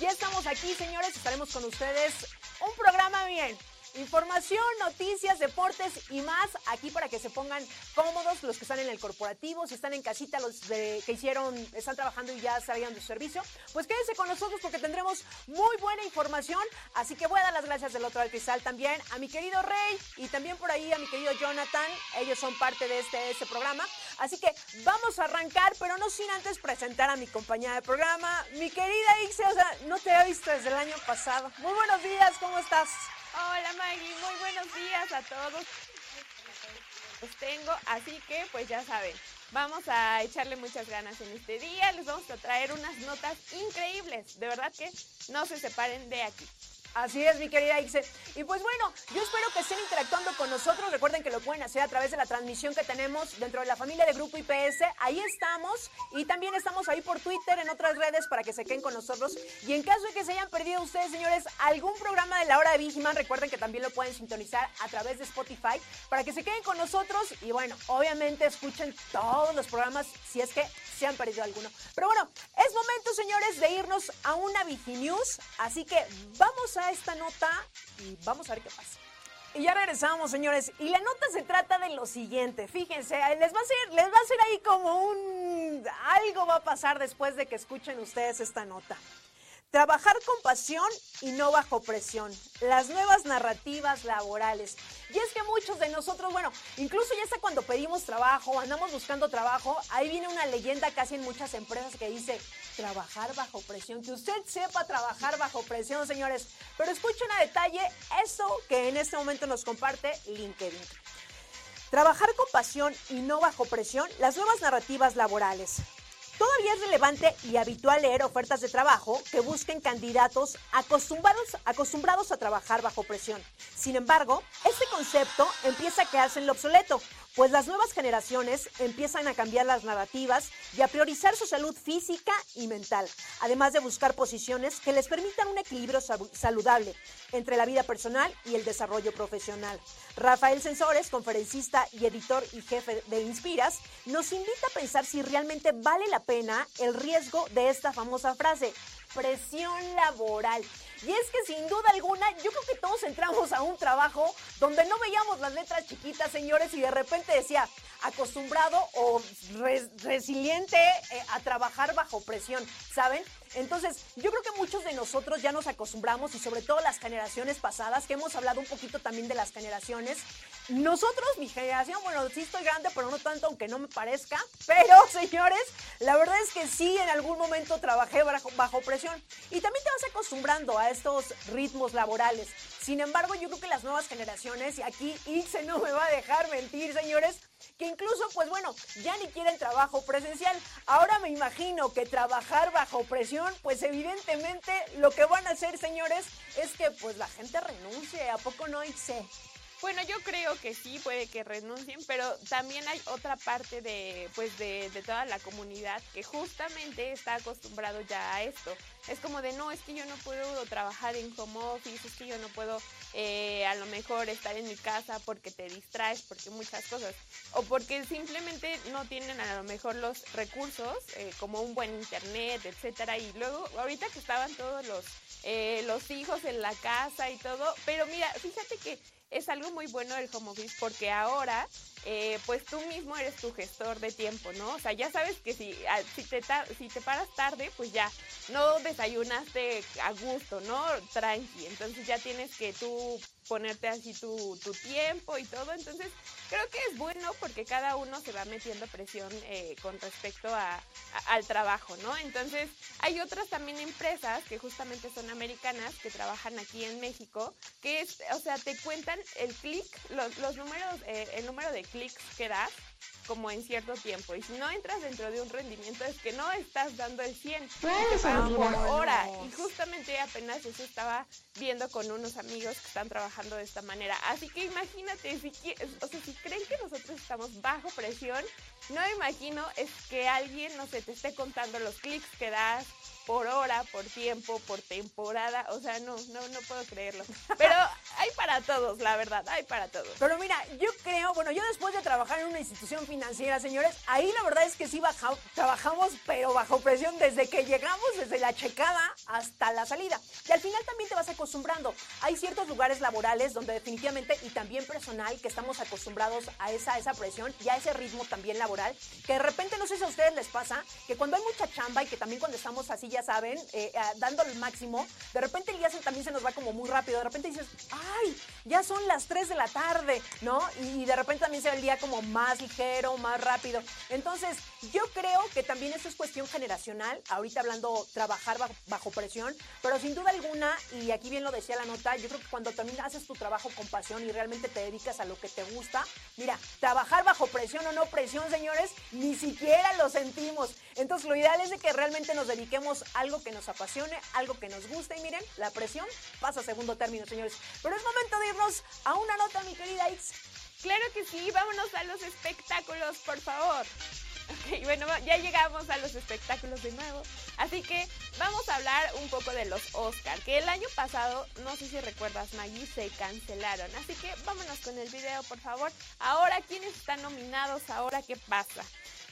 Ya estamos aquí, señores. Estaremos con ustedes. Un programa bien. Información, noticias, deportes y más aquí para que se pongan cómodos los que están en el corporativo, si están en casita, los de, que hicieron, están trabajando y ya salieron de su servicio, pues quédense con nosotros porque tendremos muy buena información. Así que voy a dar las gracias del otro al también a mi querido Rey y también por ahí a mi querido Jonathan. Ellos son parte de este, este programa. Así que vamos a arrancar, pero no sin antes presentar a mi compañera de programa, mi querida Ixe. O sea, no te he visto desde el año pasado. Muy buenos días, ¿cómo estás? Hola Maggie, muy buenos días a todos. Los tengo, así que pues ya saben, vamos a echarle muchas ganas en este día. Les vamos a traer unas notas increíbles. De verdad que no se separen de aquí. Así es, mi querida Ixe. Y pues bueno, yo espero que estén interactuando con nosotros. Recuerden que lo pueden hacer a través de la transmisión que tenemos dentro de la familia de Grupo IPS. Ahí estamos. Y también estamos ahí por Twitter, en otras redes, para que se queden con nosotros. Y en caso de que se hayan perdido ustedes, señores, algún programa de la hora de Vigiman, recuerden que también lo pueden sintonizar a través de Spotify, para que se queden con nosotros. Y bueno, obviamente escuchen todos los programas si es que se han perdido alguno. Pero bueno, es momento, señores, de irnos a una Viginews. Así que vamos a esta nota y vamos a ver qué pasa. Y ya regresamos, señores. Y la nota se trata de lo siguiente. Fíjense, les va a ser, les va a ser ahí como un algo va a pasar después de que escuchen ustedes esta nota. Trabajar con pasión y no bajo presión. Las nuevas narrativas laborales. Y es que muchos de nosotros, bueno, incluso ya está cuando pedimos trabajo, andamos buscando trabajo, ahí viene una leyenda casi en muchas empresas que dice trabajar bajo presión. Que usted sepa trabajar bajo presión, señores. Pero escuchen a detalle eso que en este momento nos comparte LinkedIn. Trabajar con pasión y no bajo presión, las nuevas narrativas laborales. Todavía es relevante y habitual leer ofertas de trabajo que busquen candidatos acostumbrados, acostumbrados a trabajar bajo presión. Sin embargo, este concepto empieza a quedarse en lo obsoleto, pues las nuevas generaciones empiezan a cambiar las narrativas y a priorizar su salud física y mental, además de buscar posiciones que les permitan un equilibrio saludable entre la vida personal y el desarrollo profesional. Rafael Sensores, conferencista y editor y jefe de Inspiras, nos invita a pensar si realmente vale la pena el riesgo de esta famosa frase, presión laboral. Y es que sin duda alguna, yo creo que todos entramos a un trabajo donde no veíamos las letras chiquitas, señores, y de repente decía acostumbrado o resiliente eh, a trabajar bajo presión, ¿saben? Entonces, yo creo que muchos de nosotros ya nos acostumbramos y sobre todo las generaciones pasadas, que hemos hablado un poquito también de las generaciones. Nosotros, mi generación, bueno, sí estoy grande, pero no tanto, aunque no me parezca. Pero, señores, la verdad es que sí, en algún momento trabajé bajo, presión. Y también te vas acostumbrando a estos ritmos laborales. Sin embargo, yo creo que las nuevas generaciones, y aquí Ixe no me va a dejar mentir, señores, que incluso, pues bueno, ya ni quieren trabajo presencial. Ahora me imagino que trabajar bajo presión, pues evidentemente lo que van a hacer, señores, es que pues la gente renuncie. ¿A poco no, Ixe? Bueno, yo creo que sí, puede que renuncien, pero también hay otra parte de, pues de, de, toda la comunidad que justamente está acostumbrado ya a esto. Es como de, no, es que yo no puedo trabajar en home office, es que yo no puedo eh, a lo mejor estar en mi casa porque te distraes, porque muchas cosas, o porque simplemente no tienen a lo mejor los recursos, eh, como un buen internet, etcétera, y luego, ahorita que estaban todos los, eh, los hijos en la casa y todo, pero mira, fíjate que es algo muy bueno el home office porque ahora eh, pues tú mismo eres tu gestor de tiempo, ¿no? O sea, ya sabes que si, si, te, si te paras tarde, pues ya no desayunaste a gusto, ¿no? Tranqui. Entonces ya tienes que tú ponerte así tu, tu tiempo y todo. Entonces creo que es bueno porque cada uno se va metiendo presión eh, con respecto a, al trabajo, ¿no? Entonces hay otras también empresas que justamente son americanas que trabajan aquí en México, que es, o sea, te cuentan el clic, los, los números, eh, el número de clics que das como en cierto tiempo. Y si no entras dentro de un rendimiento es que no estás dando el 100. Puedes te pagan por hora. Y justamente apenas eso estaba viendo con unos amigos que están trabajando de esta manera. Así que imagínate, si, o sea, si creen que nosotros estamos bajo presión, no imagino es que alguien, no sé, te esté contando los clics que das por hora, por tiempo, por temporada. O sea, no, no, no puedo creerlo. Pero hay para todos, la verdad, hay para todos. Pero mira, yo creo, bueno, yo después de trabajar en una institución financiera, señores, ahí la verdad es que sí baja- trabajamos, pero bajo presión desde que llegamos, desde la checada hasta la salida. Y al final también te vas acostumbrando. Hay ciertos lugares laborales donde definitivamente, y también personal, que estamos acostumbrados a esa, a esa presión y a ese ritmo también laboral, que de repente, no sé si a ustedes les pasa, que cuando hay mucha chamba y que también cuando estamos así, ya saben, eh, ah, dando el máximo, de repente el día también se nos va como muy rápido. De repente dices, ay, ya son las 3 de la tarde, ¿no? Y, de repente también se ve el día como más ligero, más rápido. Entonces, yo creo que también esto es cuestión generacional, ahorita hablando trabajar bajo, bajo presión, pero sin duda alguna, y aquí bien lo decía la nota, yo creo que cuando también haces tu trabajo con pasión y realmente te dedicas a lo que te gusta, mira, trabajar bajo presión o no presión, señores, ni siquiera lo sentimos. Entonces, lo ideal es de que realmente nos dediquemos algo que nos apasione, algo que nos guste, y miren, la presión pasa a segundo término, señores. Pero es momento de irnos a una nota, mi querida Ix. Claro que sí, vámonos a los espectáculos, por favor. Ok, bueno, ya llegamos a los espectáculos de nuevo. Así que vamos a hablar un poco de los Oscar, que el año pasado, no sé si recuerdas, Maggie, se cancelaron. Así que vámonos con el video, por favor. Ahora, ¿quiénes están nominados? Ahora, ¿qué pasa?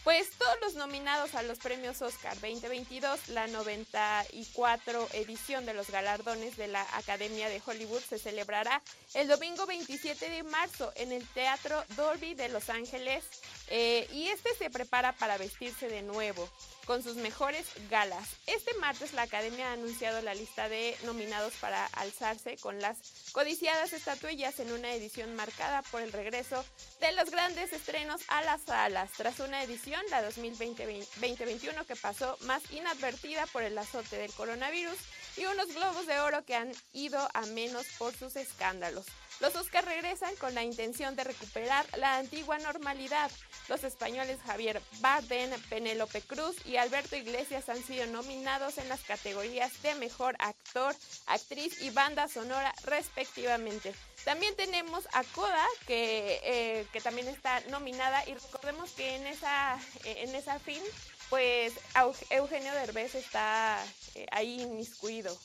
Pues todos los nominados a los premios Oscar 2022, la 94 edición de los galardones de la Academia de Hollywood se celebrará el domingo 27 de marzo en el Teatro Dolby de Los Ángeles eh, y este se prepara para vestirse de nuevo con sus mejores galas. Este martes la Academia ha anunciado la lista de nominados para alzarse con las codiciadas estatuillas en una edición marcada por el regreso de los grandes estrenos a las salas, tras una edición, la 2020-2021, que pasó más inadvertida por el azote del coronavirus y unos globos de oro que han ido a menos por sus escándalos. Los Oscars regresan con la intención de recuperar la antigua normalidad. Los españoles Javier Bardem, Penélope Cruz y Alberto Iglesias han sido nominados en las categorías de Mejor Actor, Actriz y Banda Sonora respectivamente. También tenemos a Coda, que, eh, también está nominada y recordemos que en esa, eh, en esa film, pues Eugenio Derbez está eh, ahí inmiscuido.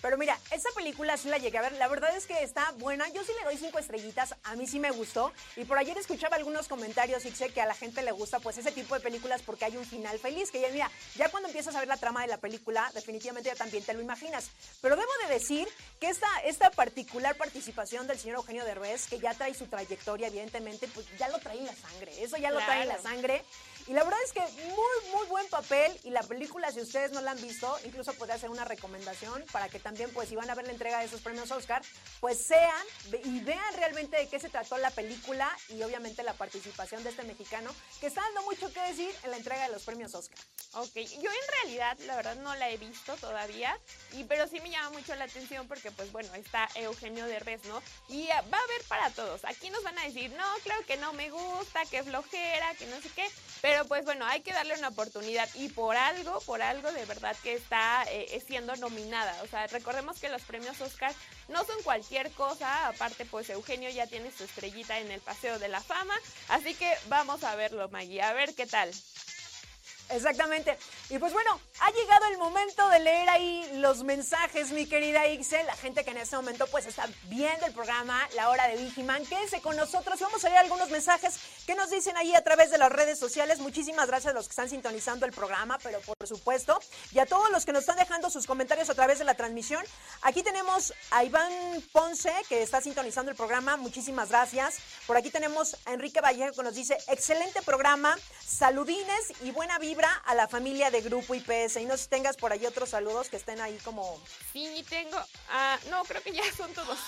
Pero mira, esa película sí la llegué a ver. La verdad es que está buena. Yo sí le doy cinco estrellitas. A mí sí me gustó. Y por ayer escuchaba algunos comentarios y sé que a la gente le gusta pues ese tipo de películas porque hay un final feliz. Que ya mira, ya cuando empiezas a ver la trama de la película, definitivamente ya también te lo imaginas. Pero debo de decir que esta, esta particular participación del señor Eugenio Derbez, que ya trae su trayectoria, evidentemente, pues ya lo trae en la sangre. Eso ya lo trae en la sangre. Y la verdad es que muy, muy buen papel. Y la película, si ustedes no la han visto, incluso podría hacer una recomendación para que también, pues, si van a ver la entrega de esos premios Oscar, pues sean y vean realmente de qué se trató la película y obviamente la participación de este mexicano, que está dando mucho que decir en la entrega de los premios Oscar. Ok, yo en realidad la verdad no la he visto todavía, y pero sí me llama mucho la atención porque pues bueno, está Eugenio Derbez, ¿no? Y va a haber para todos. Aquí nos van a decir, no, claro que no me gusta, que flojera, que no sé qué, pero pues bueno, hay que darle una oportunidad y por algo, por algo de verdad que está eh, siendo nominada. O sea, recordemos que los premios Oscar no son cualquier cosa, aparte pues Eugenio ya tiene su estrellita en el Paseo de la Fama, así que vamos a verlo, Maggie, a ver qué tal. Exactamente. Y pues bueno, ha llegado el momento de leer ahí los mensajes, mi querida Ixel, la gente que en este momento pues está viendo el programa, la hora de Vigiman. Quédense con nosotros vamos a leer algunos mensajes que nos dicen ahí a través de las redes sociales. Muchísimas gracias a los que están sintonizando el programa, pero por supuesto, y a todos los que nos están dejando sus comentarios a través de la transmisión. Aquí tenemos a Iván Ponce, que está sintonizando el programa. Muchísimas gracias. Por aquí tenemos a Enrique Vallejo que nos dice, excelente programa, saludines y buena vibra a la familia de Grupo IPS. Y no sé si tengas por ahí otros saludos que estén ahí como... Sí, tengo. ah, no, creo que ya son todos.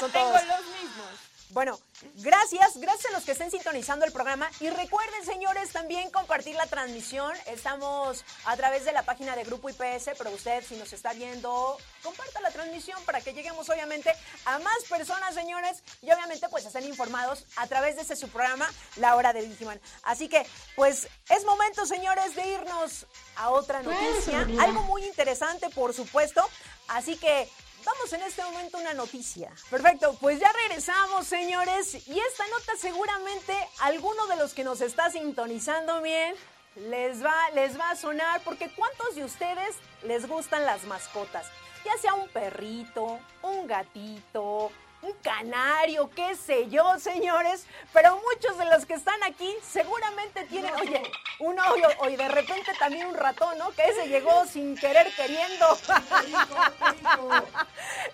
Son tengo todos. los mismos. Bueno, gracias, gracias a los que estén sintonizando el programa. Y recuerden, señores, también compartir la transmisión. Estamos a través de la página de Grupo IPS, pero usted, si nos está viendo, comparta la transmisión para que lleguemos, obviamente, a más personas, señores. Y obviamente, pues estén informados a través de ese su programa, La Hora de Digiman. Así que, pues, es momento, señores, de irnos a otra noticia. Algo muy interesante, por supuesto. Así que Vamos en este momento una noticia. Perfecto, pues ya regresamos, señores. Y esta nota seguramente alguno de los que nos está sintonizando bien les va, les va a sonar porque ¿cuántos de ustedes les gustan las mascotas? Ya sea un perrito, un gatito, un canario, qué sé yo, señores, pero muchos de los que están aquí seguramente tienen, oye, un ojo, oye, de repente también un ratón, ¿no? Que ese llegó sin querer queriendo.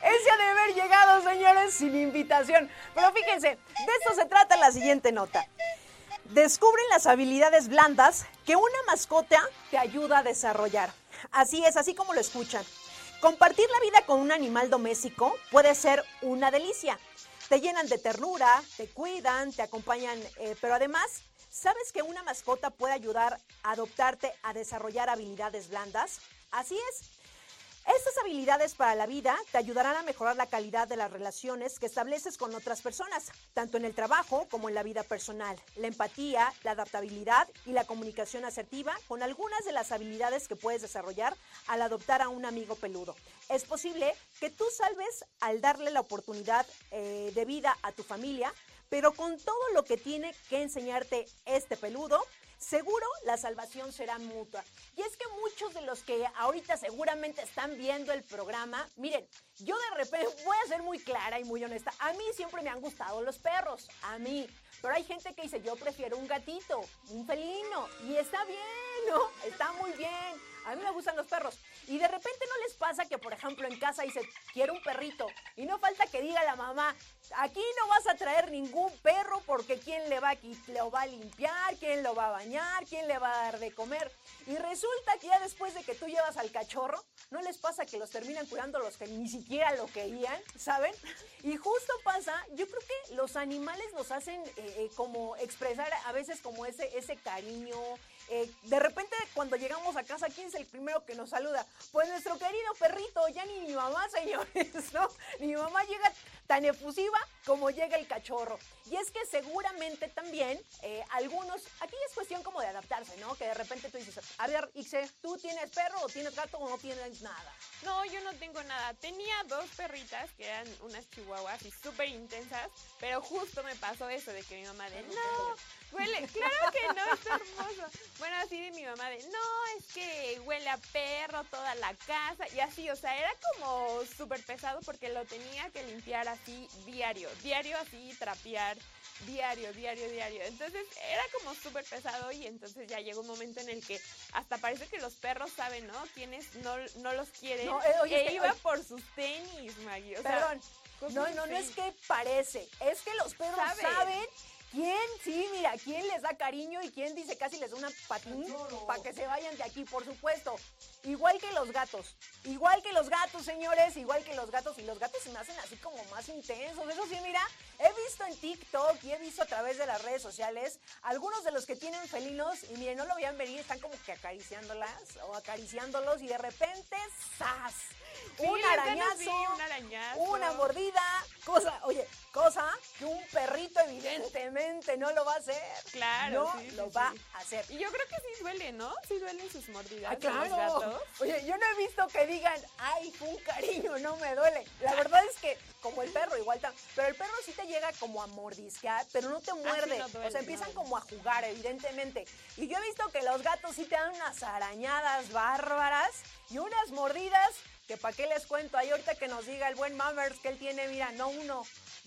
ese ha de haber llegado, señores, sin invitación. Pero fíjense, de esto se trata la siguiente nota. Descubren las habilidades blandas que una mascota te ayuda a desarrollar. Así es, así como lo escuchan. Compartir la vida con un animal doméstico puede ser una delicia. Te llenan de ternura, te cuidan, te acompañan, eh, pero además, ¿sabes que una mascota puede ayudar a adoptarte a desarrollar habilidades blandas? Así es. Estas habilidades para la vida te ayudarán a mejorar la calidad de las relaciones que estableces con otras personas, tanto en el trabajo como en la vida personal. La empatía, la adaptabilidad y la comunicación asertiva con algunas de las habilidades que puedes desarrollar al adoptar a un amigo peludo. Es posible que tú salves al darle la oportunidad eh, de vida a tu familia, pero con todo lo que tiene que enseñarte este peludo, seguro la salvación será mutua. Y es que muchos de los que ahorita seguramente están viendo el programa, miren, yo de repente voy a ser muy clara y muy honesta, a mí siempre me han gustado los perros, a mí. Pero hay gente que dice, yo prefiero un gatito, un felino, y está bien, ¿no? Está muy bien. A mí me gustan los perros. Y de repente no les pasa que, por ejemplo, en casa dice, quiero un perrito. Y no falta que diga la mamá, aquí no vas a traer ningún perro porque quién le va, a, lo va a limpiar, quién lo va a bañar, quién le va a dar de comer. Y resulta que ya después de que tú llevas al cachorro, no les pasa que los terminan cuidando los que ni siquiera lo querían, ¿saben? Y justo pasa, yo creo que los animales nos hacen eh, eh, como expresar a veces como ese, ese cariño, eh, de repente, cuando llegamos a casa, ¿quién es el primero que nos saluda? Pues nuestro querido perrito, ya ni mi mamá, señores, ¿no? Mi mamá llega tan efusiva como llega el cachorro. Y es que seguramente también eh, algunos, aquí es cuestión como de adaptarse, ¿no? Que de repente tú dices, a ver, Ixe, ¿tú tienes perro o tienes gato o no tienes nada? No, yo no tengo nada. Tenía dos perritas que eran unas chihuahuas y súper intensas, pero justo me pasó eso de que mi mamá de, no, que no, es hermoso. Bueno, así de mi mamá de, no, es que huele a perro toda la casa y así, o sea, era como súper pesado porque lo tenía que limpiar así diario, diario así, trapear diario, diario, diario. Entonces era como súper pesado y entonces ya llegó un momento en el que hasta parece que los perros saben, ¿no? Quienes no, no los quieren. No, eh, iba por sus tenis, Maggie. Perdón. no, no, no es que parece, es que los perros saben ¿Quién? Sí, mira, ¿quién les da cariño y quién dice casi les da una patín para que se vayan de aquí? Por supuesto. Igual que los gatos. Igual que los gatos, señores. Igual que los gatos. Y los gatos se me hacen así como más intensos. Eso sí, mira, he visto en TikTok y he visto a través de las redes sociales algunos de los que tienen felinos. Y miren, no lo vean venir, están como que acariciándolas o acariciándolos. Y de repente, ¡zas! un, arañazo, un arañazo, una mordida, cosa, oye, cosa que un perrito evidentemente no lo va a hacer. Claro, no lo va a hacer. Y yo creo que sí duele, ¿no? Sí duelen sus mordidas. Ah, claro. Los gatos. Oye, yo no he visto que digan, ay, fue un cariño, no me duele. La verdad es que, como el perro, igual tan, pero el perro sí te llega como a mordisquear, pero no te ah, muerde. o sea, empiezan como a jugar, evidentemente. Y yo he visto que los gatos sí te dan unas arañadas bárbaras y unas mordidas que para qué les cuento, ahí ahorita que nos diga el buen Mammers que él tiene, mira, no uno,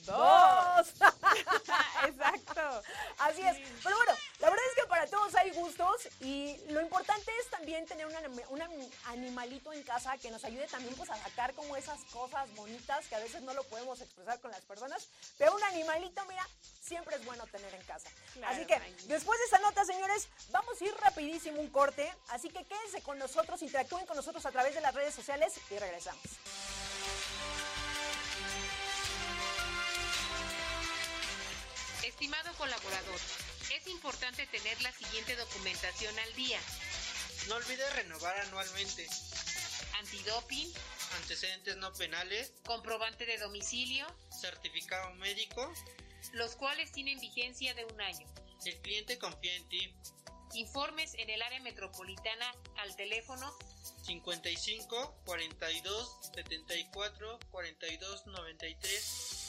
dos. Exacto. Así es. Pero bueno, la verdad es que para todos hay gustos y lo importante es también tener un, animalito en casa que nos ayude también pues a sacar como esas cosas bonitas que a veces no lo podemos expresar con las personas, pero un animalito, mira, siempre es bueno tener en casa. así que después de esta nota, señores, vamos a ir rapidísimo un corte, así que quédense con nosotros, interactúen con nosotros a través de las redes sociales y regresamos. Estimado colaborador, es importante tener la siguiente documentación al día. No olvides renovar anualmente. Antidoping, Antecedentes no penales, comprobante de domicilio, certificado médico. los cuales tienen vigencia de un año. El cliente confía en ti. Informes en el área metropolitana al teléfono 55 42 74 42 93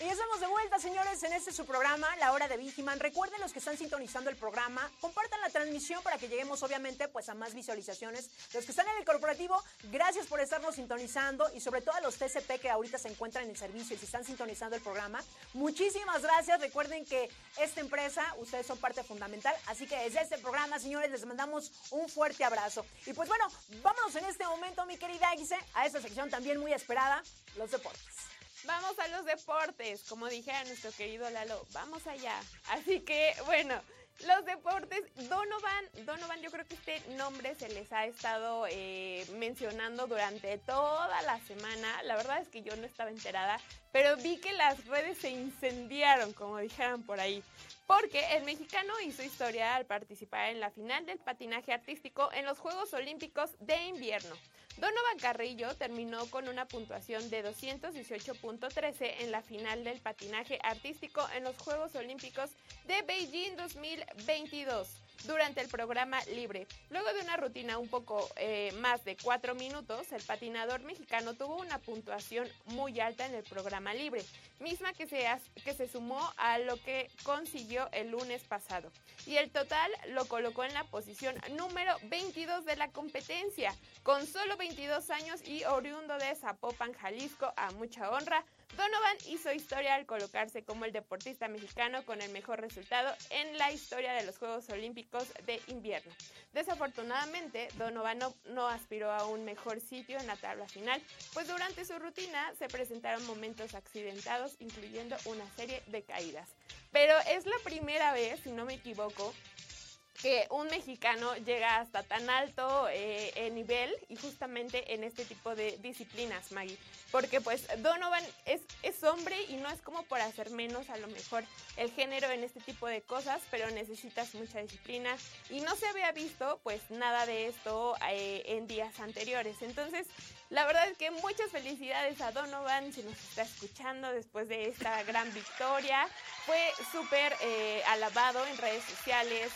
Y ya estamos de vuelta, señores, en este su programa, La Hora de Vigiman. Recuerden los que están sintonizando el programa, compartan la transmisión para que lleguemos, obviamente, pues a más visualizaciones. Los que están en el corporativo, gracias por estarnos sintonizando y sobre todo a los TCP que ahorita se encuentran en servicio y si están sintonizando el programa. Muchísimas gracias. Recuerden que esta empresa, ustedes son parte fundamental. Así que desde este programa, señores, les mandamos un fuerte abrazo. Y pues bueno, vámonos en este momento, mi querida Ixe, a esta sección también muy esperada, los deportes. Vamos a los deportes, como dijera nuestro querido Lalo, vamos allá. Así que, bueno, los deportes, Donovan, Donovan, yo creo que este nombre se les ha estado eh, mencionando durante toda la semana. La verdad es que yo no estaba enterada, pero vi que las redes se incendiaron, como dijeran por ahí. Porque el mexicano hizo historia al participar en la final del patinaje artístico en los Juegos Olímpicos de Invierno. Donovan Carrillo terminó con una puntuación de 218.13 en la final del patinaje artístico en los Juegos Olímpicos de Beijing 2022 durante el programa libre. Luego de una rutina un poco eh, más de cuatro minutos, el patinador mexicano tuvo una puntuación muy alta en el programa libre, misma que se, que se sumó a lo que consiguió el lunes pasado. Y el total lo colocó en la posición número 22 de la competencia, con solo 22 años y oriundo de Zapopan, Jalisco, a mucha honra. Donovan hizo historia al colocarse como el deportista mexicano con el mejor resultado en la historia de los Juegos Olímpicos de invierno. Desafortunadamente, Donovan no, aspiró a un mejor sitio en la tabla final, pues durante su rutina se presentaron momentos accidentados, incluyendo una serie de caídas. Pero es la primera vez, si no me equivoco, que un mexicano llega hasta tan alto eh, eh, nivel y justamente en este tipo de disciplinas, Maggie. Porque pues Donovan es, es hombre y no es como por hacer menos a lo mejor el género en este tipo de cosas, pero necesitas mucha disciplina y no se había visto pues nada de esto eh, en días anteriores. Entonces, la verdad es que muchas felicidades a Donovan si nos está escuchando después de esta gran victoria. Fue súper eh, alabado en redes sociales,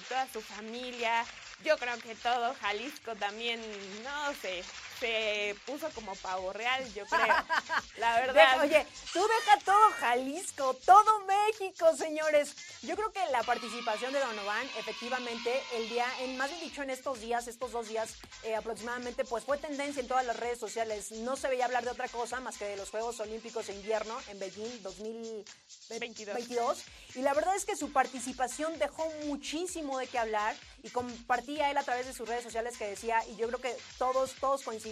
toda su familia. Yo creo que todo Jalisco también, no sé, se puso como pavo real, yo creo. La verdad. Oye, tú deja todo Jalisco, todo México, señores. Yo creo que la participación de Donovan, efectivamente, el día, en más bien dicho, en estos días, estos dos días eh, aproximadamente, pues fue tendencia en todas las redes sociales. No se veía hablar de otra cosa más que de los Juegos Olímpicos de Invierno en Beijing 2022. 22. Y la verdad es que su participación dejó muchísimo de qué hablar y compartía él a través de sus redes sociales que decía, y yo creo que todos, todos coincidimos,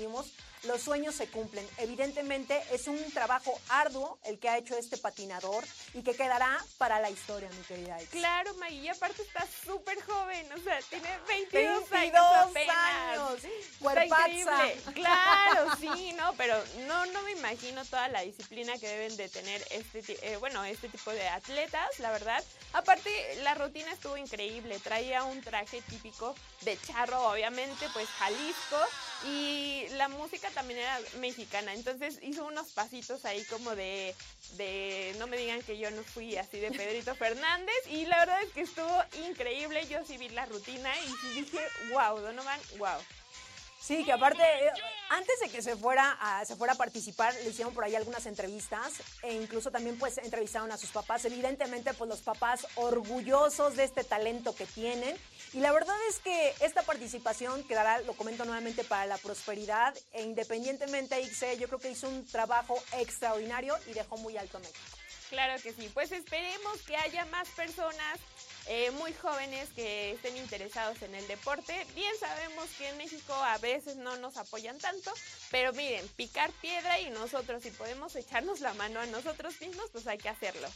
los sueños se cumplen. Evidentemente es un trabajo arduo el que ha hecho este patinador y que quedará para la historia, mi querida Ix. Claro, Maggie, aparte está súper joven, o sea, tiene 22, 22 años apenas. años, cuerpaza. Claro, sí, no, pero no, no me imagino toda la disciplina que deben de tener este, eh, bueno, este tipo de atletas, la verdad. Aparte, la rutina estuvo increíble, traía un traje típico de charro, obviamente, pues Jalisco, y la música también era mexicana, entonces hizo unos pasitos ahí como de, de, no me digan que yo no fui así de Pedrito Fernández, y la verdad es que estuvo increíble, yo sí vi la rutina y dije, wow, Donovan, wow. Sí, que aparte, eh, antes de que se fuera, a, se fuera a participar, le hicieron por ahí algunas entrevistas e incluso también pues entrevistaron a sus papás. Evidentemente pues los papás orgullosos de este talento que tienen. Y la verdad es que esta participación quedará, lo comento nuevamente, para la prosperidad e independientemente Ixe, yo creo que hizo un trabajo extraordinario y dejó muy alto a México. Claro que sí, pues esperemos que haya más personas eh, muy jóvenes que estén interesados en el deporte. Bien sabemos que en México a veces no nos apoyan tanto, pero miren, picar piedra y nosotros si podemos echarnos la mano a nosotros mismos, pues hay que hacerlo.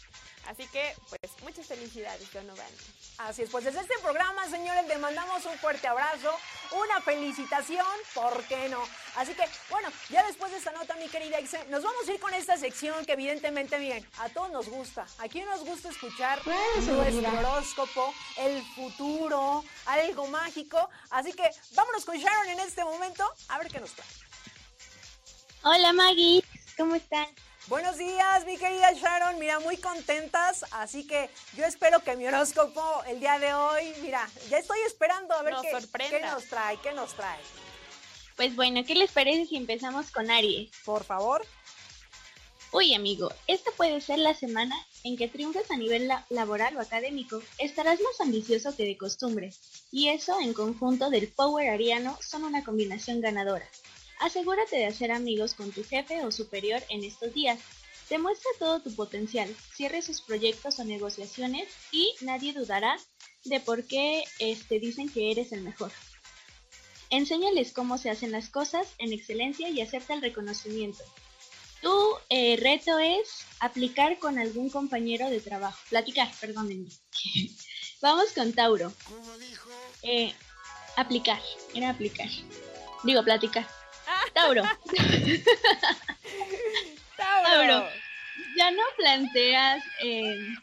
Así que, pues, muchas felicidades, Donovan. Así es, pues desde este programa, señores, le mandamos un fuerte abrazo, una felicitación, ¿por qué no? Así que, bueno, ya después de esta nota, mi querida Ixe, nos vamos a ir con esta sección que evidentemente, bien, a todos nos gusta. Aquí nos gusta escuchar nuestro horóscopo, el futuro, algo mágico. Así que vámonos con Sharon en este momento a ver qué nos trae. Hola Maggie, ¿cómo están? Buenos días, mi querida Sharon. Mira, muy contentas. Así que yo espero que mi horóscopo el día de hoy, mira, ya estoy esperando a ver qué, qué, nos trae, qué nos trae. Pues bueno, ¿qué les parece si empezamos con Aries? Por favor. Uy, amigo, esta puede ser la semana en que triunfes a nivel laboral o académico. Estarás más ambicioso que de costumbre. Y eso, en conjunto del power ariano, son una combinación ganadora. Asegúrate de hacer amigos con tu jefe o superior en estos días. Demuestra todo tu potencial, cierre sus proyectos o negociaciones y nadie dudará de por qué este, dicen que eres el mejor. Enséñales cómo se hacen las cosas en excelencia y acepta el reconocimiento. Tu eh, reto es aplicar con algún compañero de trabajo. Platicar, perdónenme. Vamos con Tauro. Eh, aplicar, era aplicar. Digo, platicar. Tauro. Tauro. Ya no planteas. Eh...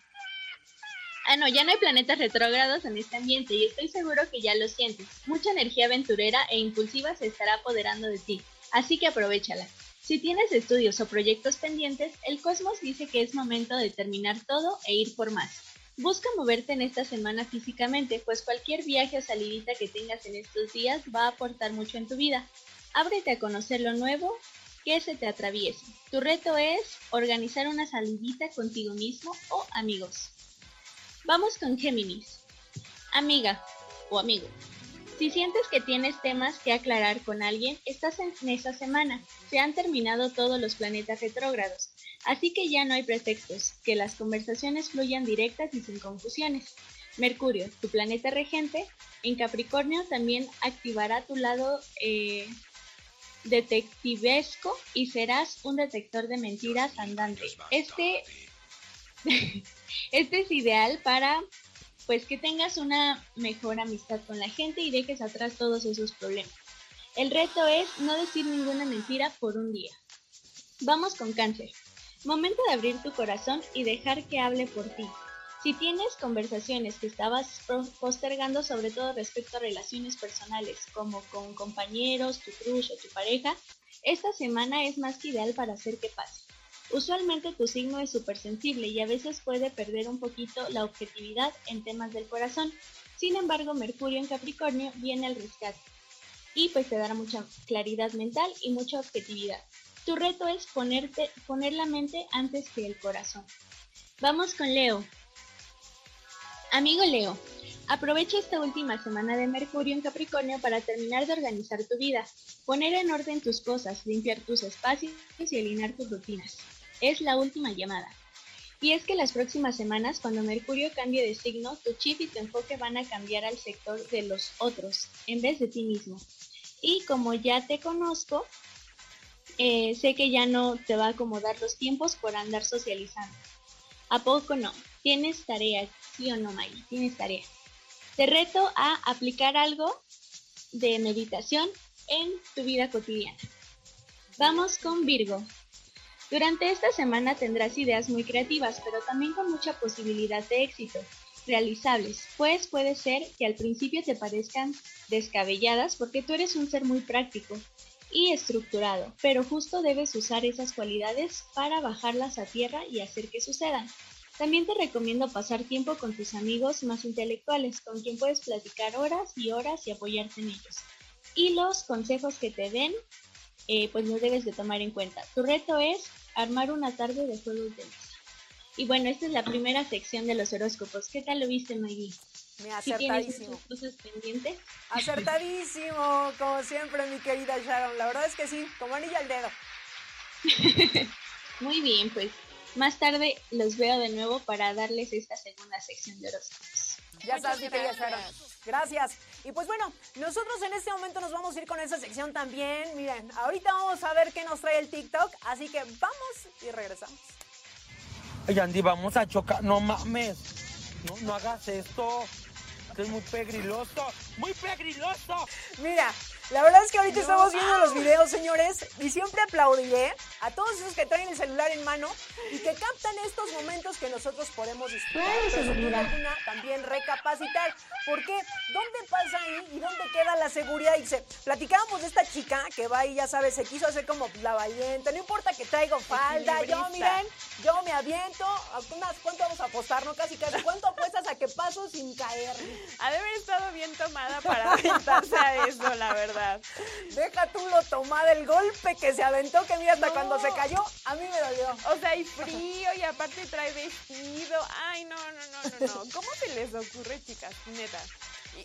Ah, no, ya no hay planetas retrógrados en este ambiente y estoy seguro que ya lo sientes. Mucha energía aventurera e impulsiva se estará apoderando de ti, así que aprovechala. Si tienes estudios o proyectos pendientes, el cosmos dice que es momento de terminar todo e ir por más. Busca moverte en esta semana físicamente, pues cualquier viaje o salidita que tengas en estos días va a aportar mucho en tu vida. Ábrete a conocer lo nuevo que se te atraviese. Tu reto es organizar una salidita contigo mismo o amigos. Vamos con Géminis. Amiga o amigo. Si sientes que tienes temas que aclarar con alguien, estás en esa semana. Se han terminado todos los planetas retrógrados, así que ya no hay pretextos, que las conversaciones fluyan directas y sin confusiones. Mercurio, tu planeta regente, en Capricornio también activará tu lado eh, detectivesco y serás un detector de mentiras andante. Este, este es ideal para pues que tengas una mejor amistad con la gente y dejes atrás todos esos problemas. El reto es no decir ninguna mentira por un día. Vamos con cáncer. Momento de abrir tu corazón y dejar que hable por ti. Si tienes conversaciones que estabas postergando, sobre todo respecto a relaciones personales, como con compañeros, tu crush o tu pareja, esta semana es más que ideal para hacer que pase. Usualmente tu signo es súper sensible y a veces puede perder un poquito la objetividad en temas del corazón. Sin embargo, Mercurio en Capricornio viene al rescate y pues te dará mucha claridad mental y mucha objetividad. Tu reto es ponerte, poner la mente antes que el corazón. Vamos con Leo. Amigo Leo, aprovecha esta última semana de Mercurio en Capricornio para terminar de organizar tu vida, poner en orden tus cosas, limpiar tus espacios y alinear tus rutinas. Es la última llamada. Y es que las próximas semanas, cuando Mercurio cambie de signo, tu chip y tu enfoque van a cambiar al sector de los otros, en vez de ti mismo. Y como ya te conozco, eh, sé que ya no te va a acomodar los tiempos por andar socializando. ¿A poco no? Tienes tarea, sí o no, Maggie, tienes tarea. Te reto a aplicar algo de meditación en tu vida cotidiana. Vamos con Virgo. Durante esta semana tendrás ideas muy creativas, pero también con mucha posibilidad de éxito, realizables, pues puede ser que al principio te parezcan descabelladas porque tú eres un ser muy práctico y estructurado, pero justo debes usar esas cualidades para bajarlas a tierra y hacer que sucedan. También te recomiendo pasar tiempo con tus amigos más intelectuales, con quien puedes platicar horas y horas y apoyarte en ellos. Y los consejos que te den, eh, pues no debes de tomar en cuenta. Tu reto es armar una tarde de juegos de mesa. Y bueno, esta es la primera sección de los horóscopos. ¿Qué tal lo viste, Maggie? Me acertadísimo. ¿Sí cosas pendientes? Acertadísimo, como siempre, mi querida Sharon. La verdad es que sí, como anilla al dedo. Muy bien, pues más tarde los veo de nuevo para darles esta segunda sección de horóscopos. Ya Muchas sabes, mi querida gracias. Sharon. Gracias. Y pues bueno, nosotros en este momento nos vamos a ir con esa sección también. Miren, ahorita vamos a ver qué nos trae el TikTok, así que vamos y regresamos. Ay, Andy, vamos a chocar. No mames. No, no hagas esto. Esto es muy pegriloso. ¡Muy pegriloso! Mira, la verdad es que ahorita estamos viendo los videos, señores, y siempre aplaudiré a todos esos que traen el celular en mano y que captan estos momentos que nosotros podemos disfrutar. Alguna, también recapacitar. ¿Por qué? ¿Dónde pasa ahí y dónde queda la seguridad? Y se, platicábamos de esta chica que va y ya sabes, se quiso hacer como la valiente. No importa que traigo falda, yo miren, yo me aviento. Unas, ¿Cuánto vamos a apostar? No, casi, casi. ¿Cuánto apuestas a que paso sin caer? Ha de haber estado bien tomada para aventarse a eso, la verdad. Deja tú lo tomada, el golpe que se aventó, que mira, hasta No. cuando se cayó, a mí me dolió. O sea, y frío, y aparte trae vestido. Ay, no, no, no, no, no. ¿Cómo se les ocurre, chicas? Neta.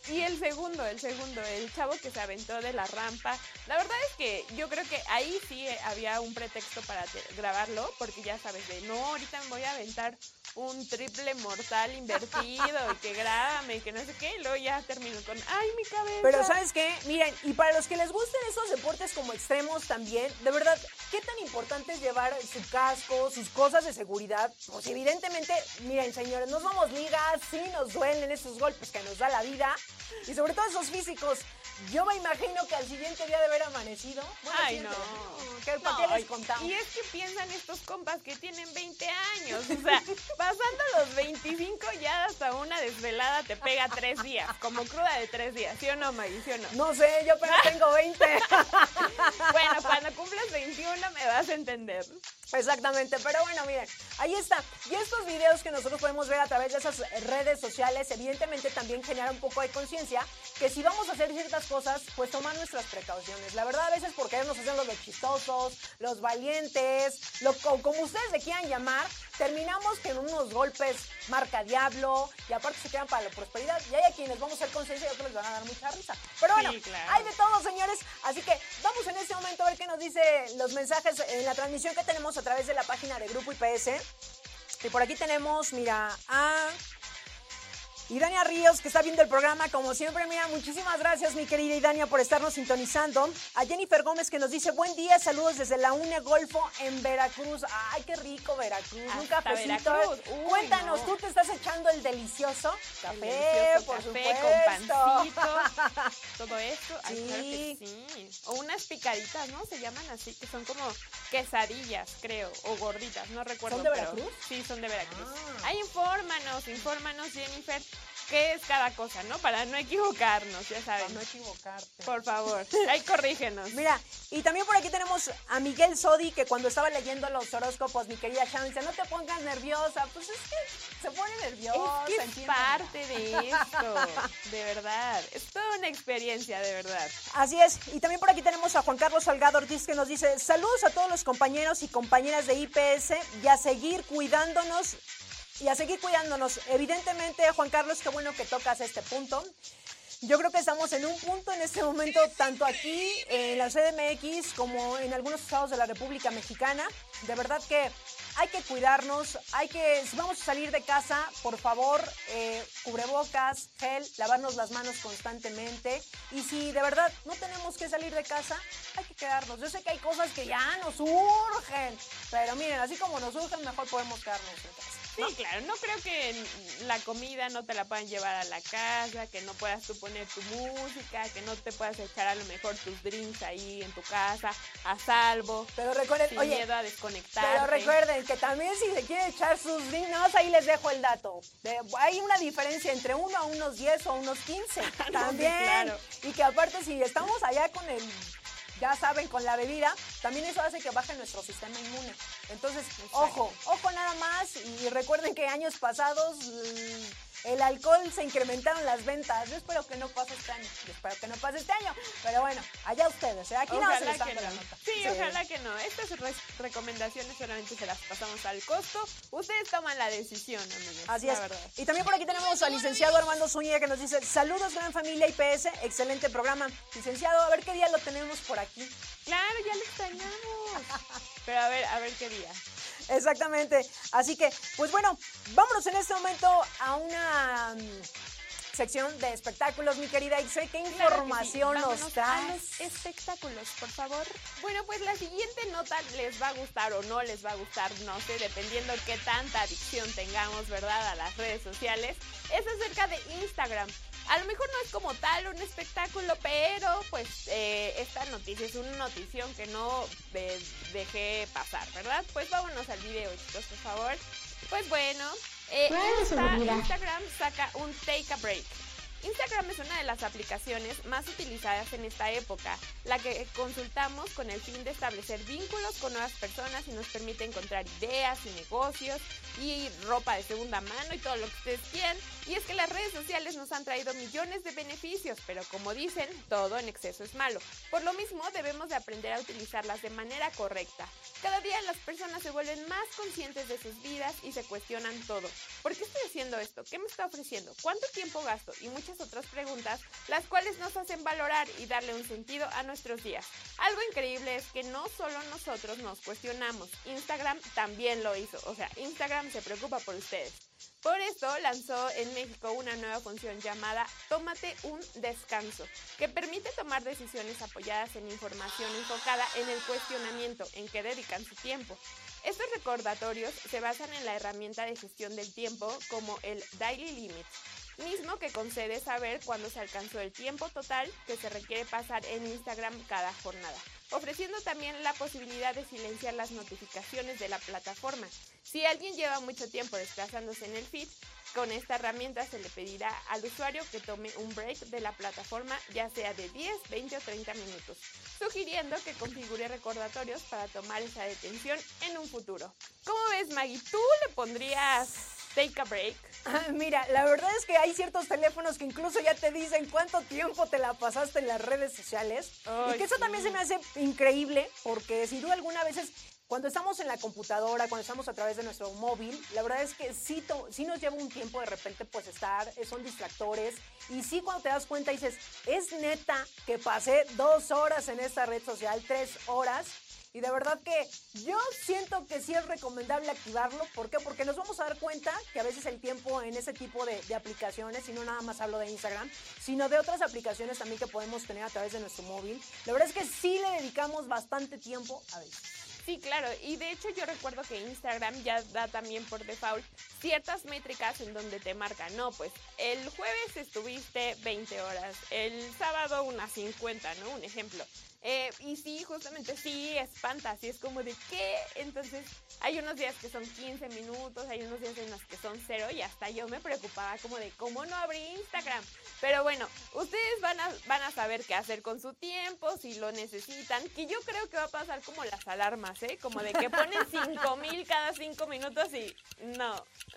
Y, el segundo, el segundo, el chavo que se aventó de la rampa. La verdad es que yo creo que ahí sí había un pretexto para grabarlo, porque ya sabes, de no, ahorita me voy a aventar un triple mortal invertido y que grábame que no sé qué. Y luego ya termino con, ay, mi cabeza. Pero ¿sabes qué? Miren, y para los que les gusten esos deportes como extremos también, de verdad, ¿qué tan importante es llevar su casco, sus cosas de seguridad? Pues evidentemente, miren, señores, no somos ligas, sí nos duelen esos golpes que nos da la vida, y sobre todo esos físicos. Yo me imagino que al siguiente día de haber amanecido, bueno, Ay, no. ¿qué, ¿para No, qué les contamos? Y es que piensan estos compas que tienen 20 años. O sea, pasando los 25 ya hasta una desvelada te pega tres días, como cruda de tres días, ¿sí o no, Maggie? ¿Sí o no? No sé, yo apenas tengo 20. Bueno, cuando cumplas 21 me vas a entender. Exactamente, pero bueno, miren, ahí está. Y estos videos que nosotros podemos ver a través de esas redes sociales, evidentemente también generan un poco de conciencia que si vamos a hacer ciertas cosas, pues tomar nuestras precauciones. La verdad, a veces por querernos hacer los chistosos, los valientes, lo, co- como ustedes le quieran llamar, terminamos con unos golpes marca diablo y aparte se quedan para la prosperidad. Y hay a quienes vamos a hacer conciencia y otros les van a dar mucha risa. Pero bueno, Sí, claro. hay de todo, señores. Así que vamos en este momento a ver qué nos dice los mensajes en la transmisión que tenemos a través de la página de Grupo IPS. Y por aquí tenemos, mira, a Idania Ríos, que está viendo el programa, como siempre, mira, muchísimas gracias, mi querida Idania, por estarnos sintonizando. A Jennifer Gómez, que nos dice, buen día, saludos desde la UNE Golfo en Veracruz. Ay, qué rico Veracruz, un cafecito. Veracruz. Uy, Cuéntanos, no. ¿tú te estás echando el delicioso café, El delicioso por café supuesto? con pancito, todo esto. Ay, claro Sí. que sí. O unas picaditas, ¿no? Se llaman así, que son como quesadillas, creo, o gorditas, no recuerdo. ¿Son de pero- Veracruz? Sí, son de Veracruz. Ah. Ay, infórmanos, infórmanos, Jennifer, qué es cada cosa, ¿no? Para no equivocarnos, ya Para saben. no equivocarte. Por favor, ahí corrígenos. Mira, y también por aquí tenemos a Miguel Sodi, que cuando estaba leyendo los horóscopos, mi querida Sharon, dice, no te pongas nerviosa. Pues es que se pone nerviosa. Es que es entiéndela. parte de esto, de verdad. Es toda una experiencia, de verdad. Así es. Y también por aquí tenemos a Juan Carlos Salgado Ortiz, que nos dice, saludos a todos los compañeros y compañeras de IPS y a seguir cuidándonos. Y a seguir cuidándonos. Evidentemente, Juan Carlos, qué bueno que tocas este punto. Yo creo que estamos en un punto en este momento, tanto aquí en la CDMX como en algunos estados de la República Mexicana. De verdad que hay que cuidarnos, hay que, si vamos a salir de casa, por favor, eh, cubrebocas, gel, lavarnos las manos constantemente. Y si de verdad no tenemos que salir de casa, hay que quedarnos. Yo sé que hay cosas que ya nos urgen, pero miren, así como nos urgen, mejor podemos quedarnos en. Sí, claro, no creo que la comida no te la puedan llevar a la casa, que no puedas tú poner tu música, que no te puedas echar a lo mejor tus drinks ahí en tu casa, a salvo, Pero recuerden, sin oye, miedo a desconectarte. Pero recuerden que también si se quiere echar sus drinks, ahí les dejo el dato. De- hay una diferencia entre uno a unos 10 o unos 15. también. claro. Y que aparte si estamos allá con el, ya saben, con la bebida, también eso hace que baje nuestro sistema inmune. Entonces, ojo, ojo nada más. Y recuerden que años pasados el alcohol se incrementaron las ventas. Yo espero que no pase este año. Yo espero que no pase este año. Pero bueno, allá ustedes. ¿eh? Aquí más se les que no. la nota. Sí, ojalá que no. Estas re- recomendaciones solamente se las pasamos al costo. Ustedes toman la decisión, amigos. Así la es. verdad. Y también por aquí tenemos al licenciado Armando Zúñiga que nos dice, saludos gran familia IPS, excelente programa. Licenciado, a ver qué día lo tenemos por aquí. Claro, ya lo extrañamos. Pero a ver, a ver qué día. Exactamente. Así que, pues bueno, vámonos en este momento a una... mm, sección de espectáculos, mi querida Ixe. ¿Qué Claro que sí. información nos a traes? los espectáculos, por favor. Bueno, pues la siguiente nota les va a gustar o no les va a gustar, no sé, dependiendo qué tanta adicción tengamos, ¿verdad? A las redes sociales. Es acerca de Instagram. A lo mejor no es como tal un espectáculo, pero pues eh, esta noticia es una notición que no eh, dejé pasar, ¿verdad? Pues vámonos al video, chicos, por favor. Pues bueno, eh, Insta- seguridad. Instagram saca un Take a Break. Instagram es una de las aplicaciones más utilizadas en esta época, la que consultamos con el fin de establecer vínculos con nuevas personas y nos permite encontrar ideas y negocios y ropa de segunda mano y todo lo que ustedes quieran. Y es que las redes sociales nos han traído millones de beneficios, pero como dicen, todo en exceso es malo. Por lo mismo, debemos de aprender a utilizarlas de manera correcta. Cada día las personas se vuelven más conscientes de sus vidas y se cuestionan todo. ¿Por qué estoy haciendo esto? ¿Qué me está ofreciendo? ¿Cuánto tiempo gasto? Y muchas otras preguntas, las cuales nos hacen valorar y darle un sentido a nuestros días. Algo increíble es que no solo nosotros nos cuestionamos, Instagram también lo hizo. O sea, Instagram se preocupa por ustedes. Por esto lanzó en México una nueva función llamada Tómate un descanso, que permite tomar decisiones apoyadas en información enfocada en el cuestionamiento en que dedican su tiempo. Estos recordatorios se basan en la herramienta de gestión del tiempo como el Daily Limit, mismo que concede saber cuándo se alcanzó el tiempo total que se requiere pasar en Instagram cada jornada, ofreciendo también la posibilidad de silenciar las notificaciones de la plataforma. Si alguien lleva mucho tiempo desplazándose en el feed, con esta herramienta se le pedirá al usuario que tome un break de la plataforma, ya sea de 10, 20 o 30 minutos, sugiriendo que configure recordatorios para tomar esa detención en un futuro. ¿Cómo ves, Maggie? ¿Tú le pondrías take a break? Mira, la verdad es que hay ciertos teléfonos que incluso ya te dicen cuánto tiempo te la pasaste en las redes sociales. y que eso sí. también se me hace increíble porque sin duda alguna a veces cuando estamos en la computadora, cuando estamos a través de nuestro móvil, la verdad es que sí, to- sí nos lleva un tiempo de repente pues estar, eh, son distractores. Y sí cuando te das cuenta dices, es neta que pasé dos horas en esta red social, tres horas. Y de verdad que yo siento que sí es recomendable activarlo. ¿Por qué? Porque nos vamos a dar cuenta que a veces el tiempo en ese tipo de, aplicaciones, y no nada más hablo de Instagram, sino de otras aplicaciones también que podemos tener a través de nuestro móvil, la verdad es que sí le dedicamos bastante tiempo a veces. Sí, claro. Y de hecho yo recuerdo que Instagram ya da también por default ciertas métricas en donde te marca, no, pues el jueves estuviste 20 horas, el sábado unas 50, ¿no? Un ejemplo. Eh, y sí, justamente sí, espanta, así es como de qué. Entonces, hay unos días que son 15 minutos, hay unos días en los que son cero y hasta yo me preocupaba como de cómo no abrí Instagram. Pero bueno, ustedes van a, van a saber qué hacer con su tiempo, si lo necesitan, que yo creo que va a pasar como las alarmas, ¿eh? Como de que ponen 5 mil cada 5 minutos y no,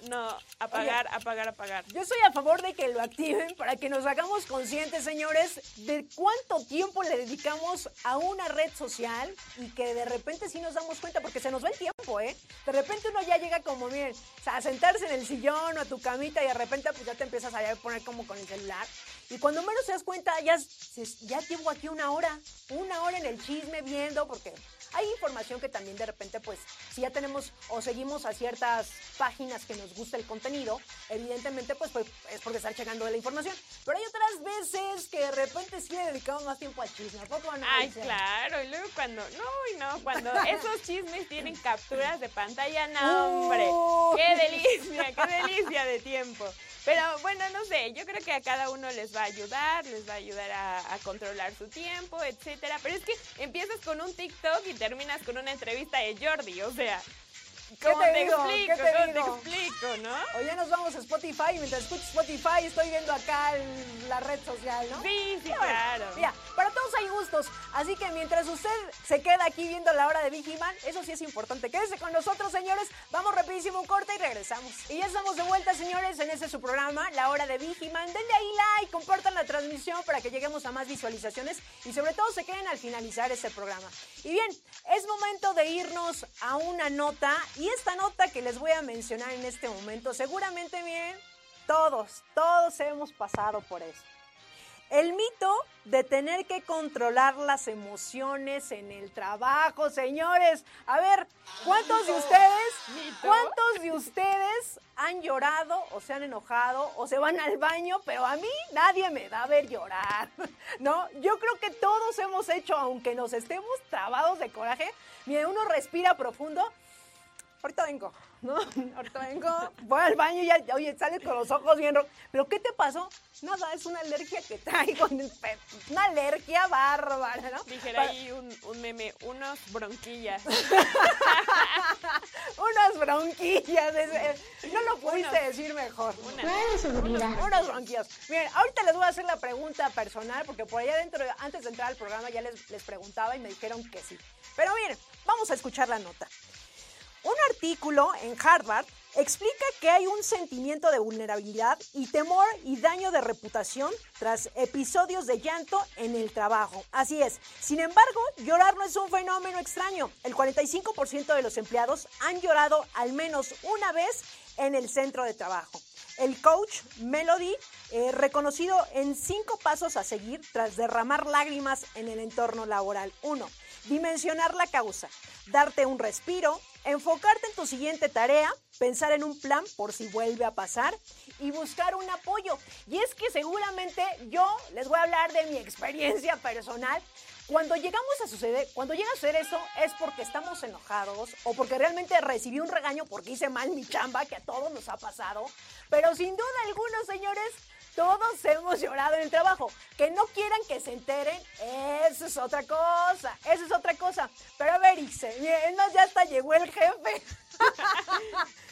no, apagar, apagar, apagar. Yo estoy a favor de que lo activen para que nos hagamos conscientes, señores, de cuánto tiempo le dedicamos a una red social y que de repente sí nos damos cuenta, porque se nos va el tiempo, ¿eh? De repente uno ya llega como, miren, o sea, a sentarse en el sillón o a tu camita y de repente pues ya te empiezas a poner como con el celular. Y cuando menos te das cuenta, ya, ya llevo aquí una hora, una hora en el chisme viendo, porque hay información que también de repente, pues, si ya tenemos o seguimos a ciertas páginas que nos gusta el contenido, evidentemente, pues, pues, es porque estar checando de la información. Pero hay otras veces que de repente sí le dedicamos más tiempo al chisme. ¿A poco no? Ay, Alicia? claro, y luego cuando, no, y no, cuando esos chismes tienen capturas de pantalla, no, hombre, Uh. qué delicia, qué delicia de tiempo. Pero bueno, no sé, yo creo que a cada uno les va a ayudar, les va a ayudar a, a controlar su tiempo, etcétera. Pero es que empiezas con un TikTok y terminas con una entrevista de Jordi, o sea, ¿cómo te te, digo? explico? ¿Qué te ¿Cómo digo? te explico, no? O ya nos vamos a Spotify mientras escucho Spotify estoy viendo acá el- la red social, ¿no? Sí, sí, Bueno, claro. Mira, para todos hay gustos, así que mientras usted se queda aquí viendo la hora de Vigiman, eso sí es importante. Quédese con nosotros, señores. Vamos rapidísimo un corte y regresamos. Y ya estamos de vuelta, señores, en este su programa, la hora de Vigiman. Denle ahí like, compartan la transmisión para que lleguemos a más visualizaciones y sobre todo se queden al finalizar este programa. Y bien, es momento de irnos a una nota y esta nota que les voy a mencionar en este momento, seguramente bien, todos, todos hemos pasado por eso. El mito de tener que controlar las emociones en el trabajo, señores. A ver, ¿cuántos de ustedes, cuántos de ustedes han llorado o se han enojado o se van al baño, pero a mí nadie me da a ver llorar, ¿no? Yo creo que todos hemos hecho, aunque nos estemos trabados de coraje, mire, uno respira profundo. Ahorita vengo, ¿no? Ahorita vengo, voy al baño y ya, oye, sales con los ojos bien rojos. ¿Pero qué te pasó? Nada, es una alergia que traigo, en el pe- una alergia bárbara, ¿no? Dijera ahí un, un meme, unos bronquillas. Unas bronquillas. es- no lo pudiste decir mejor. Una. Unas bronquillas. Miren, ahorita les voy a hacer la pregunta personal, porque por allá dentro, antes de entrar al programa, ya les, les preguntaba y me dijeron que sí. Pero miren, vamos a escuchar la nota. Un artículo en Harvard explica que hay un sentimiento de vulnerabilidad y temor y daño de reputación tras episodios de llanto en el trabajo. Así es. Sin embargo, llorar no es un fenómeno extraño. El 45% de los empleados han llorado al menos una vez en el centro de trabajo. El coach Melody, eh, reconocido en cinco pasos a seguir tras derramar lágrimas en el entorno laboral. Uno, dimensionar la causa, darte un respiro, enfocarte en tu siguiente tarea, pensar en un plan por si vuelve a pasar y buscar un apoyo. Y es que seguramente yo les voy a hablar de mi experiencia personal. Cuando llegamos a suceder, cuando llega a suceder eso es porque estamos enojados o porque realmente recibí un regaño porque hice mal mi chamba, que a todos nos ha pasado. Pero sin duda algunos, señores, todos hemos llorado en el trabajo. Que no quieran que se enteren, eso es otra cosa. Eso es otra cosa. Pero a ver, Ixe, miren, es más, ya hasta llegó el jefe.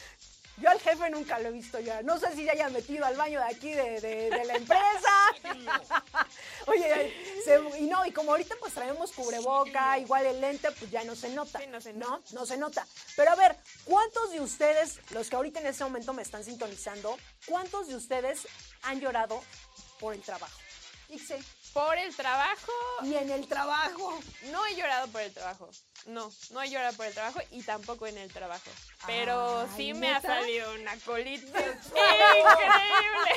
Yo al jefe nunca lo he visto ya. No sé si se haya metido al baño de aquí de, de- de la empresa. Oye, se- y no, y como ahorita pues traemos cubreboca, igual el lente, pues ya no se nota. Sí, no se ¿no? No se nota. Pero a ver, ¿cuántos de ustedes, los que ahorita en este momento me están sintonizando, cuántos de ustedes han llorado por el trabajo? Ixe, Por el trabajo, y en el trabajo. no he llorado por el trabajo. No, no he llorado por el trabajo y tampoco en el trabajo. Pero Ay, sí me ha ¿neta? salido una colitis increíble.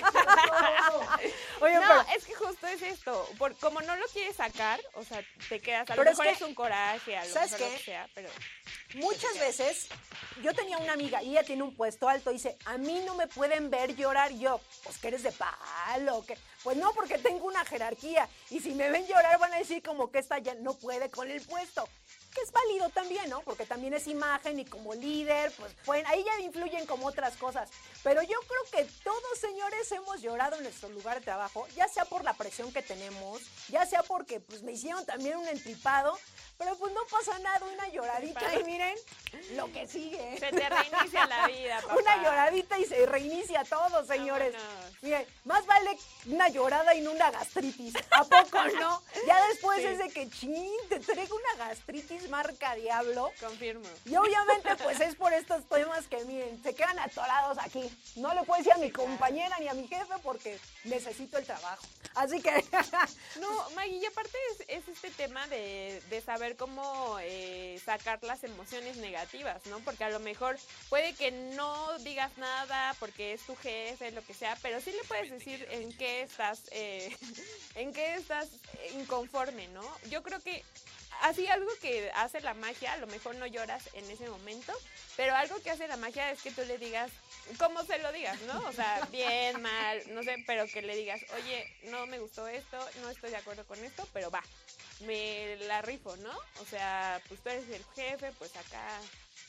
Oye, no, pero, es que justo es esto. Por, como no lo quieres sacar, o sea, te quedas. A Pero lo es mejor que, es, un coraje, a lo ¿sabes mejor qué? lo que sea, pero. Muchas veces, yo tenía una amiga y ella tiene un puesto alto y dice, a mí no me pueden ver llorar yo. Pues que eres de palo, ¿o qué? Pues no, porque tengo una jerarquía. Y si me ven llorar van a decir como que esta ya no puede con el puesto. Que es válido también, ¿no? Porque también es imagen y como líder, pues pueden, ahí ya influyen como otras cosas. Pero yo creo que todos, señores, hemos llorado en nuestro lugar de trabajo, ya sea por la presión que tenemos, ya sea porque pues me hicieron también un entripado, pero pues no pasa nada, una lloradita y miren lo que sigue. Se te reinicia la vida, papá. Una lloradita y se reinicia todo, señores. Vámonos. Miren, más vale una llorada y no una gastritis. ¿A poco no? Ya después Sí. es de que, chin, te traigo una gastritis marca diablo. Confirmo. Y obviamente, pues es por estos temas que, miren, se quedan atorados aquí. No le puedo decir a mi compañera ni a mi jefe porque necesito el trabajo. Así que, No, Maggie, y aparte es, es este tema de, de saber cómo eh, sacar las emociones negativas, ¿no? Porque a lo mejor puede que no digas nada porque es tu jefe, lo que sea, pero sí le puedes decir en qué estás, eh, en qué estás inconforme, ¿no? Yo creo que así algo que hace la magia, a lo mejor no lloras en ese momento, pero algo que hace la magia es que tú le digas, como se lo digas, ¿no? O sea, bien, mal, no sé, pero que le digas, oye, no me gustó esto, no estoy de acuerdo con esto, pero va, me la rifo, ¿no? O sea, pues tú eres el jefe, pues acá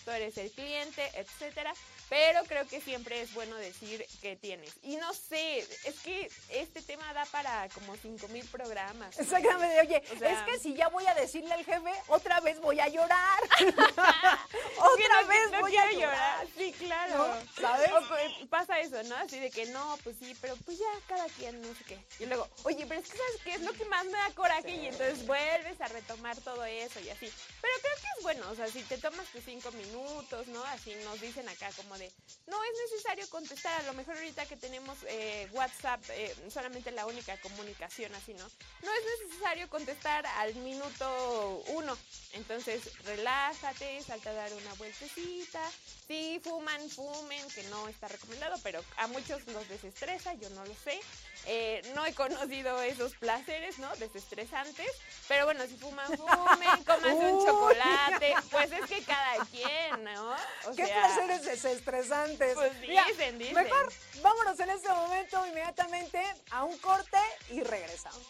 tú eres el cliente, etcétera. Pero creo que siempre es bueno decir que tienes. Y no sé, es que este tema da para como cinco mil programas. ¿no? exactamente, oye, O sea- es que si ya voy a decirle al jefe, otra vez voy a llorar. Otra no- vez no voy a llorar. Sí, claro. ¿Sabes? O pasa eso, ¿no? Así de que no, pues sí, pero pues ya cada quien no sé qué. Y luego, oye, pero es que ¿sabes qué es lo que más me da coraje? Y entonces vuelves a retomar todo eso y así. Pero creo que es bueno, o sea, si te tomas tus cinco minutos, ¿no? Así nos dicen acá como de, no es necesario contestar, a lo mejor ahorita que tenemos eh, WhatsApp, eh, solamente la única comunicación así, ¿no? No es necesario contestar al minuto uno. Entonces, relájate, salta a dar una vueltecita. Si fuman, fumen, que no está recomendado, pero a muchos los desestresa, yo no lo sé. Eh, no he conocido esos placeres, ¿no? Desestresantes. Pero bueno, si fuman, fumen, coman un chocolate. Pues es que cada quien, ¿no? O ¿Qué sea, placeres desestresantes? Pues Mira, dicen, dicen. Mejor vámonos en este momento inmediatamente a un corte y regresamos.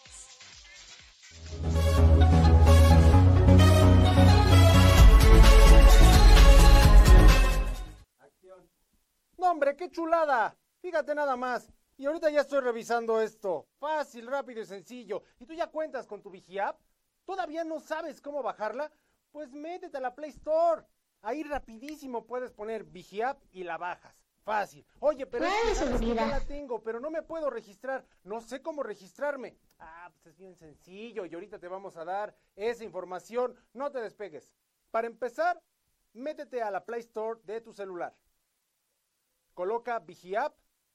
No, hombre, qué chulada. Fíjate nada más. Y ahorita ya estoy revisando esto. Fácil, rápido y sencillo. ¿Y tú ya cuentas con tu Vigiapp? ¿Todavía no sabes cómo bajarla? Pues métete a la Play Store. Ahí rapidísimo puedes poner Vigiapp y la bajas. Fácil. Oye, pero es que ya la tengo, pero no me puedo registrar. No sé cómo registrarme. Ah, pues es bien sencillo y ahorita te vamos a dar esa información. No te despegues. Para empezar, métete a la Play Store de tu celular. Coloca Vigiapp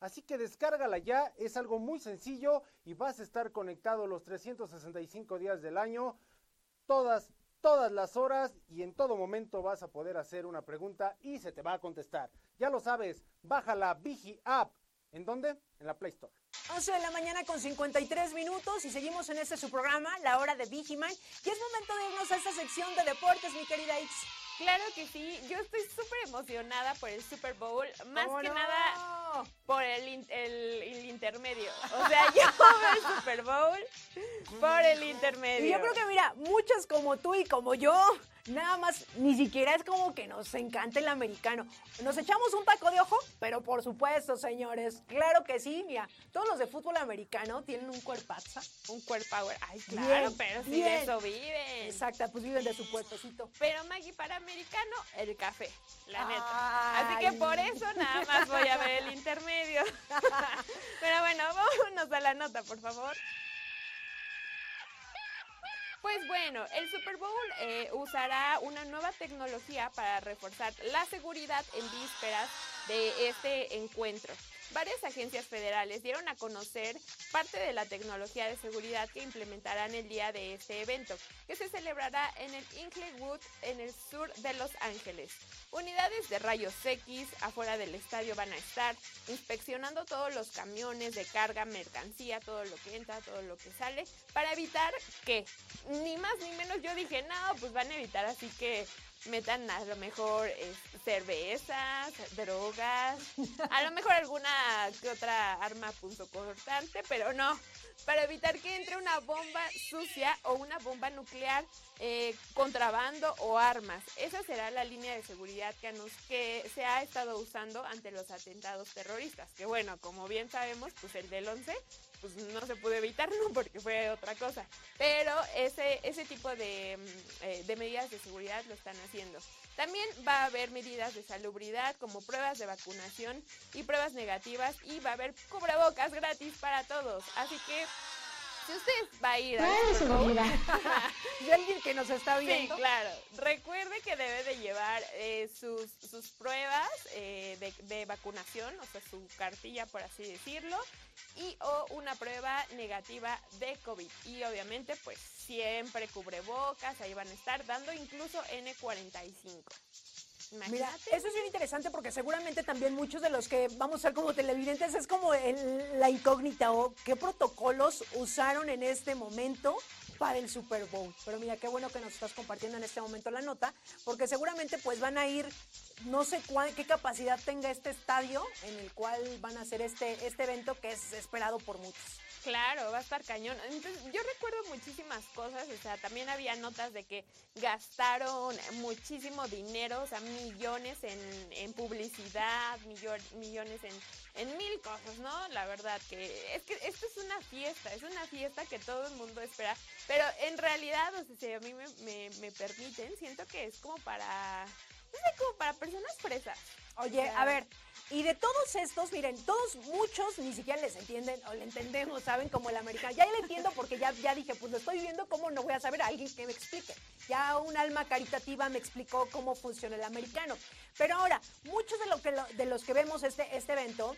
Así que descárgala ya, es algo muy sencillo y vas a estar conectado los 365 días del año, todas, todas las horas y en todo momento vas a poder hacer una pregunta y se te va a contestar. Ya lo sabes, bájala Vigi App. ¿En dónde? En la Play Store. 11 de la mañana con 53 minutos y seguimos en este su programa, La Hora de Vigiman. Y es momento de irnos a esta sección de deportes, mi querida Ix. Claro que sí, yo estoy súper emocionada por el Super Bowl, más ¿Cómo que no? nada por el, in- el- el intermedio. O sea, yo veo el Super Bowl por el intermedio. Y yo creo que, mira, muchas como tú y como yo, nada más, ni siquiera es como que nos encanta el americano. Nos echamos un taco de ojo, pero por supuesto, señores, claro que sí, mira, todos los de fútbol americano tienen un cuerpazo. Un cuerpo power. Ay, claro, Bien, pero sí bien. de eso viven. Exacto, pues viven de su cuerpecito. Pero Maggie, para americano, el café, la neta. Ay. Así que por eso nada más voy a ver el intermedio. Pero bueno, vámonos a la nota, por favor. Pues bueno, el Super Bowl eh, usará una nueva tecnología para reforzar la seguridad en vísperas de este encuentro. Varias agencias federales dieron a conocer parte de la tecnología de seguridad que implementarán el día de este evento, que se celebrará en el Inglewood, en el sur de Los Ángeles. Unidades de rayos X afuera del estadio van a estar inspeccionando todos los camiones de carga, mercancía, todo lo que entra, todo lo que sale, para evitar que, ni más ni menos, yo dije, no, pues van a evitar así que metan a lo mejor cervezas, drogas, a lo mejor alguna que otra arma punzocortante, pero no, para evitar que entre una bomba sucia o una bomba nuclear, eh, contrabando o armas. Esa será la línea de seguridad que, nos, que se ha estado usando ante los atentados terroristas. Que bueno, como bien sabemos, pues el del 11 pues no se pudo evitar, ¿no? Porque fue otra cosa. Pero ese, ese tipo de, mm, eh, de medidas de seguridad lo están haciendo. También va a haber medidas de salubridad como pruebas de vacunación y pruebas negativas y va a haber cubrebocas gratis para todos. Así que si usted va a ir a y alguien que nos está viendo. Sí, claro. Recuerde que debe de llevar eh, sus, sus pruebas eh, de, de vacunación, o sea, su cartilla, por así decirlo, y o una prueba negativa de COVID. Y obviamente, pues siempre cubrebocas, ahí van a estar dando incluso N45. Mira, eso es bien interesante porque seguramente también muchos de los que vamos a ser como televidentes es como la incógnita o qué protocolos usaron en este momento para el Super Bowl. Pero mira, qué bueno que nos estás compartiendo en este momento la nota, porque seguramente pues van a ir, no sé cuál, qué capacidad tenga este estadio en el cual van a hacer este, este evento que es esperado por muchos. Claro, va a estar cañón. Entonces, yo recuerdo muchísimas cosas, o sea, también había notas de que gastaron muchísimo dinero, o sea, millones en, en publicidad, millones en, en mil cosas, ¿no? La verdad que es que esto es una fiesta, es una fiesta que todo el mundo espera, pero en realidad, o sea, si a mí me, me, me permiten, siento que es como para, no sé, como para personas fresas. Oye, a ver, y de todos estos, miren, todos, muchos ni siquiera les entienden o le entendemos, ¿saben? Como el americano. Ya le entiendo porque ya, ya dije, pues lo estoy viendo, ¿cómo no voy a saber a alguien que me explique? Ya un alma caritativa me explicó cómo funciona el americano. Pero ahora, muchos de, lo que, de los que vemos este, este evento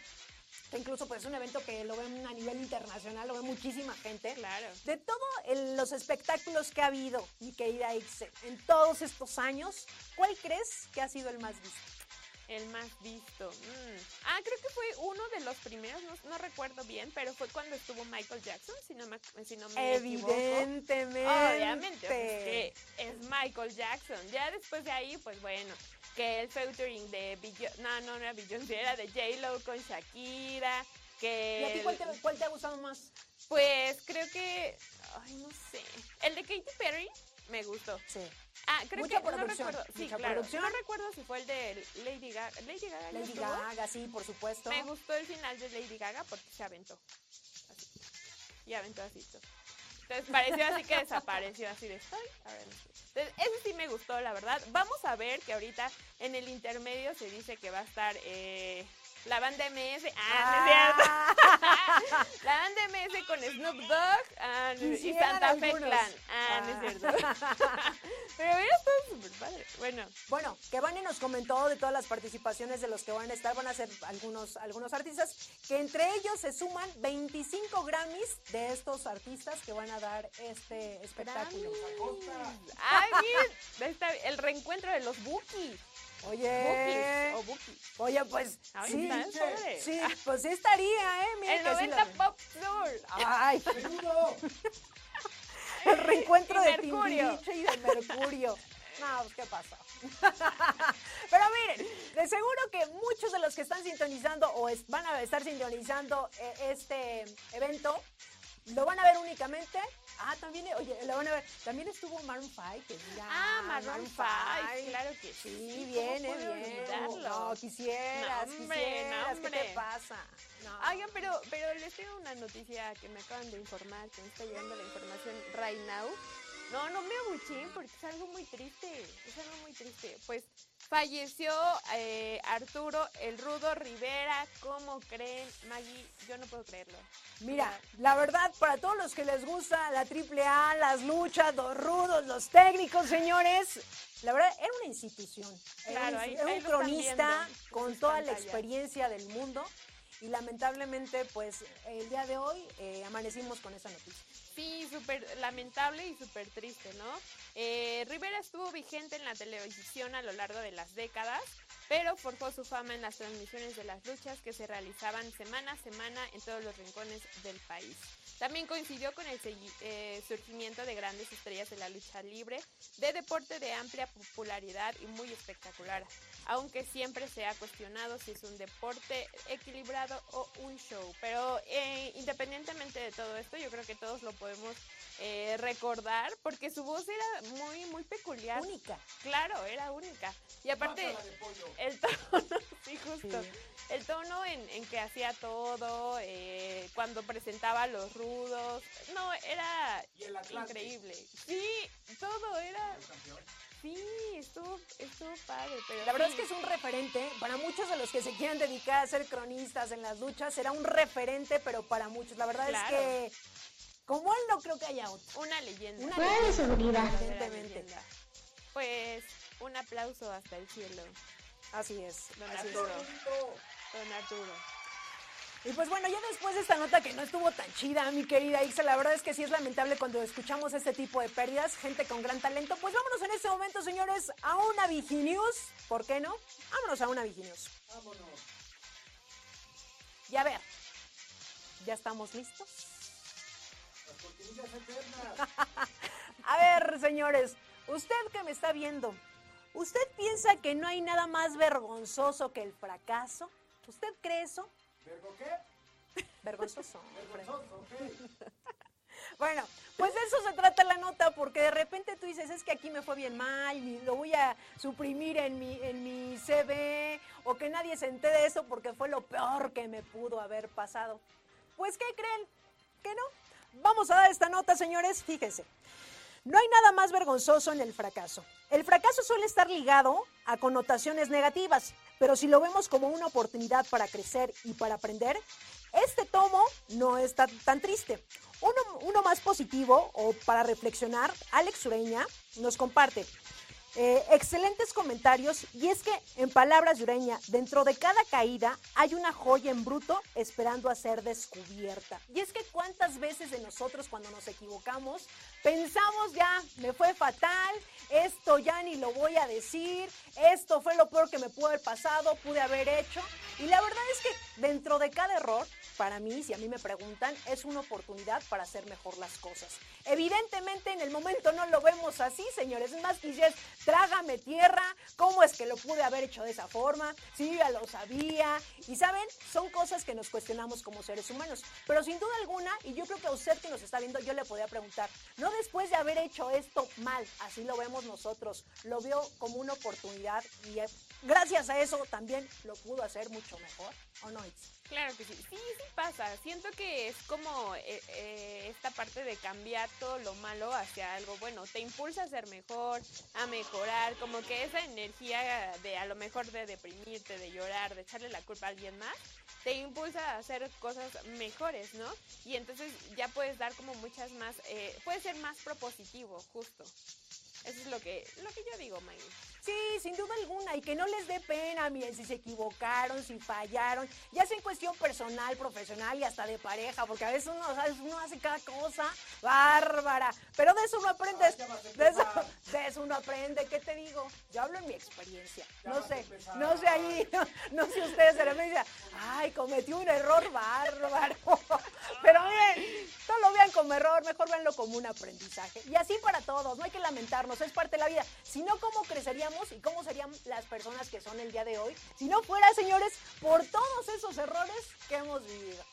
incluso pues es un evento que lo ven a nivel internacional, lo ve muchísima gente. Claro. De todos los espectáculos que ha habido, mi querida Ixe, en todos estos años, ¿cuál crees que ha sido el más visto? El más visto. Mm. Ah, creo que fue uno de los primeros, no, recuerdo bien, pero fue cuando estuvo Michael Jackson, si no me, si no me Evidentemente. Obviamente. es Michael Jackson. Ya después de ahí, pues bueno, que el featuring de Beyoncé, no, no, no era Beyoncé, era de J-Lo con Shakira. Que ¿Y a ti cuál te, cuál te ha gustado más? Pues creo que, ay, no sé. El de Katy Perry me gustó. Sí. Ah, creo que no recuerdo. Sí, claro. No recuerdo si fue el de Lady Gaga. Lady Gaga. Lady Gaga, sí, por supuesto. Me gustó el final de Lady Gaga porque se aventó. Así. Y aventó así. Entonces pareció así que desapareció así de estoy. A ver, Entonces, eso sí me gustó, la verdad. Vamos a ver que ahorita en el intermedio se dice que va a estar eh, la banda MS. Ah, ah. es cierto. la banda MS con Snoop Dogg ah, y Santa Fe Clan. Ah, no es cierto. Pero está súper padre. Bueno. Bueno, que Vane nos comentó de todas las participaciones de los que van a estar. Van a ser algunos, algunos artistas, que entre ellos se suman 25 Grammys de estos artistas que van a dar este espectáculo. Ay, mira, el reencuentro de los Bookies. Oye. o Buki. Oye, pues. sí, sí, pues sí estaría, ¿eh? Mira el 90 Pop Tour. Ay, El reencuentro de Timbiriche y de Mercurio. No, pues, ¿qué pasa? Pero miren, de seguro que muchos de los que están sintonizando o van a estar sintonizando eh, este evento lo van a ver únicamente. Ah, también, oye, lo van a ver. También estuvo Maroon 5, que mira. Ah, Maroon 5, claro que sí. Sí, viene, viene. No, quisieras, no, hombre, quisieras. No. ¿Qué te pasa? No. Oigan, pero, pero les tengo una noticia que me acaban de informar, que me está llegando la información right now. No, no me abuché porque es algo muy triste. Es algo muy triste. Pues falleció eh, Arturo el Rudo Rivera. ¿Cómo creen, Maggie? Yo no puedo creerlo. Mira, la verdad, para todos los que les gusta la triple A, las luchas, los rudos, los técnicos, señores, la verdad, era una institución. Claro, era un, cronista con toda la experiencia del mundo. Y lamentablemente pues el día de hoy eh, amanecimos con esa noticia. Sí, súper lamentable y súper triste, ¿no? Eh, Rivera estuvo vigente en la televisión a lo largo de las décadas, pero forjó su fama en las transmisiones de las luchas que se realizaban semana a semana en todos los rincones del país. También coincidió con el eh, surgimiento de grandes estrellas de la lucha libre, de deporte de amplia popularidad y muy espectacular, aunque siempre se ha cuestionado si es un deporte equilibrado o un show. Pero eh, independientemente de todo esto, yo creo que todos lo podemos eh, recordar porque su voz era muy, muy peculiar. Única. Claro, era única. Y aparte, el tono, sí, justo. El tono en, que hacía todo, eh, cuando presentaba los rudos. No, era increíble. Sí, todo era. Sí, estuvo, estuvo padre. Pero la verdad es que es un referente. Para muchos de los que se quieran dedicar a ser cronistas en las luchas, será un referente, pero para muchos. La verdad es que como él no creo que haya otro. Una leyenda. Una leyenda, evidentemente. Pues un aplauso hasta el cielo. Así es. Don Arturo. Don Arturo. Y pues bueno, ya después de esta nota que no estuvo tan chida, mi querida Ixa, la verdad es que sí es lamentable cuando escuchamos este tipo de pérdidas, gente con gran talento. Pues vámonos en este momento, señores, a una Viginews. ¿Por qué no? Vámonos a una Viginews. Vámonos. Y a ver, ¿ya estamos listos? A ver, señores, usted que me está viendo, ¿usted piensa que no hay nada más vergonzoso que el fracaso? ¿Usted cree eso? ¿Vergo qué? Vergonzoso. Vergonzoso, Bueno, pues de eso se trata la nota, porque de repente tú dices, es que aquí me fue bien mal y lo voy a suprimir en mi, en mi CV, o que nadie se entere de eso porque fue lo peor que me pudo haber pasado. Pues, ¿qué creen? ¿Que no? Vamos a dar esta nota, señores. Fíjense. No hay nada más vergonzoso en el fracaso. El fracaso suele estar ligado a connotaciones negativas, pero si lo vemos como una oportunidad para crecer y para aprender, este tomo no está tan triste. Uno, más positivo o para reflexionar, Alex Ureña nos comparte. Eh, excelentes comentarios y es que en palabras de Ureña, dentro de cada caída hay una joya en bruto esperando a ser descubierta. Y es que cuántas veces de nosotros cuando nos equivocamos pensamos ya, me fue fatal, esto ya ni lo voy a decir, esto fue lo peor que me pudo haber pasado, pude haber hecho. Y la verdad es que dentro de cada error, para mí, si a mí me preguntan, es una oportunidad para hacer mejor las cosas. Evidentemente en el momento no lo vemos así, señores. Es más, quizás trágame tierra, ¿cómo es que lo pude haber hecho de esa forma? Sí, ya lo sabía. Y saben, son cosas que nos cuestionamos como seres humanos. Pero sin duda alguna, y yo creo que a usted que nos está viendo, yo le podría preguntar, no después de haber hecho esto mal, así lo vemos nosotros, lo vio como una oportunidad y gracias a eso también lo pudo hacer mucho mejor, ¿o no? Claro que sí, sí, sí pasa. Siento que es como eh, eh, esta parte de cambiar todo lo malo hacia algo bueno. Te impulsa a ser mejor, a mejorar, como que esa energía de a lo mejor de deprimirte, de llorar, de echarle la culpa a alguien más, te impulsa a hacer cosas mejores, ¿no? Y entonces ya puedes dar como muchas más, eh, puedes ser más propositivo, justo. Eso es lo que, lo que yo digo, Maggie. Sí, sin duda alguna, y que no les dé pena, miren, si se equivocaron, si fallaron, ya sea en cuestión personal, profesional y hasta de pareja, porque a veces uno, uno hace cada cosa bárbara, pero de eso uno aprende, de eso, de eso uno aprende, ¿qué te digo? Yo hablo en mi experiencia, no sé, no sé ahí, no, sé ustedes, pero me dicen, ay, cometió un error bárbaro, pero miren, no lo vean como error, mejor véanlo como un aprendizaje, y así para todos, no hay que lamentarnos, es parte de la vida, si no, ¿cómo creceríamos? Y cómo serían las personas que son el día de hoy si no fuera, señores, por todos esos errores que hemos vivido.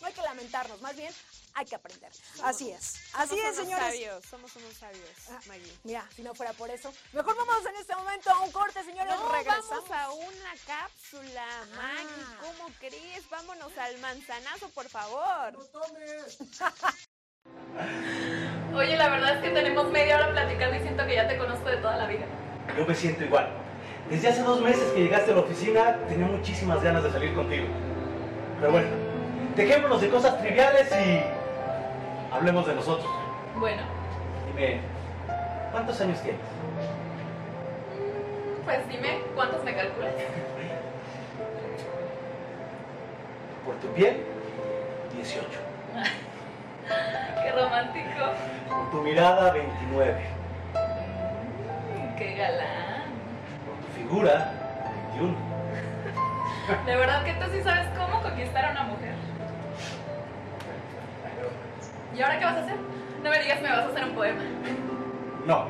No hay que lamentarnos, más bien hay que aprender. Así es. Así es, señores. Sabios, somos unos sabios, ah, Mira, si no fuera por eso. Mejor vamos en este momento a un corte, señores. No, Regresamos. Vamos a una cápsula, ah. ¿Cómo crees? Vámonos al manzanazo, por favor. ¡No tomes! Oye, la verdad es que tenemos media hora platicando y siento que ya te conozco de toda la vida. Yo me siento igual. Desde hace dos meses que llegaste a la oficina, tenía muchísimas ganas de salir contigo. Pero bueno, dejémonos de cosas triviales y hablemos de nosotros. Bueno. Dime, ¿cuántos años tienes? Pues dime, ¿cuántos me calculas? Por tu piel, 18. Qué romántico. Por tu mirada, 29. Qué galán. Por tu figura, 21. De verdad que tú sí sabes cómo conquistar a una mujer. ¿Y ahora qué vas a hacer? No me digas me vas a hacer un poema. No.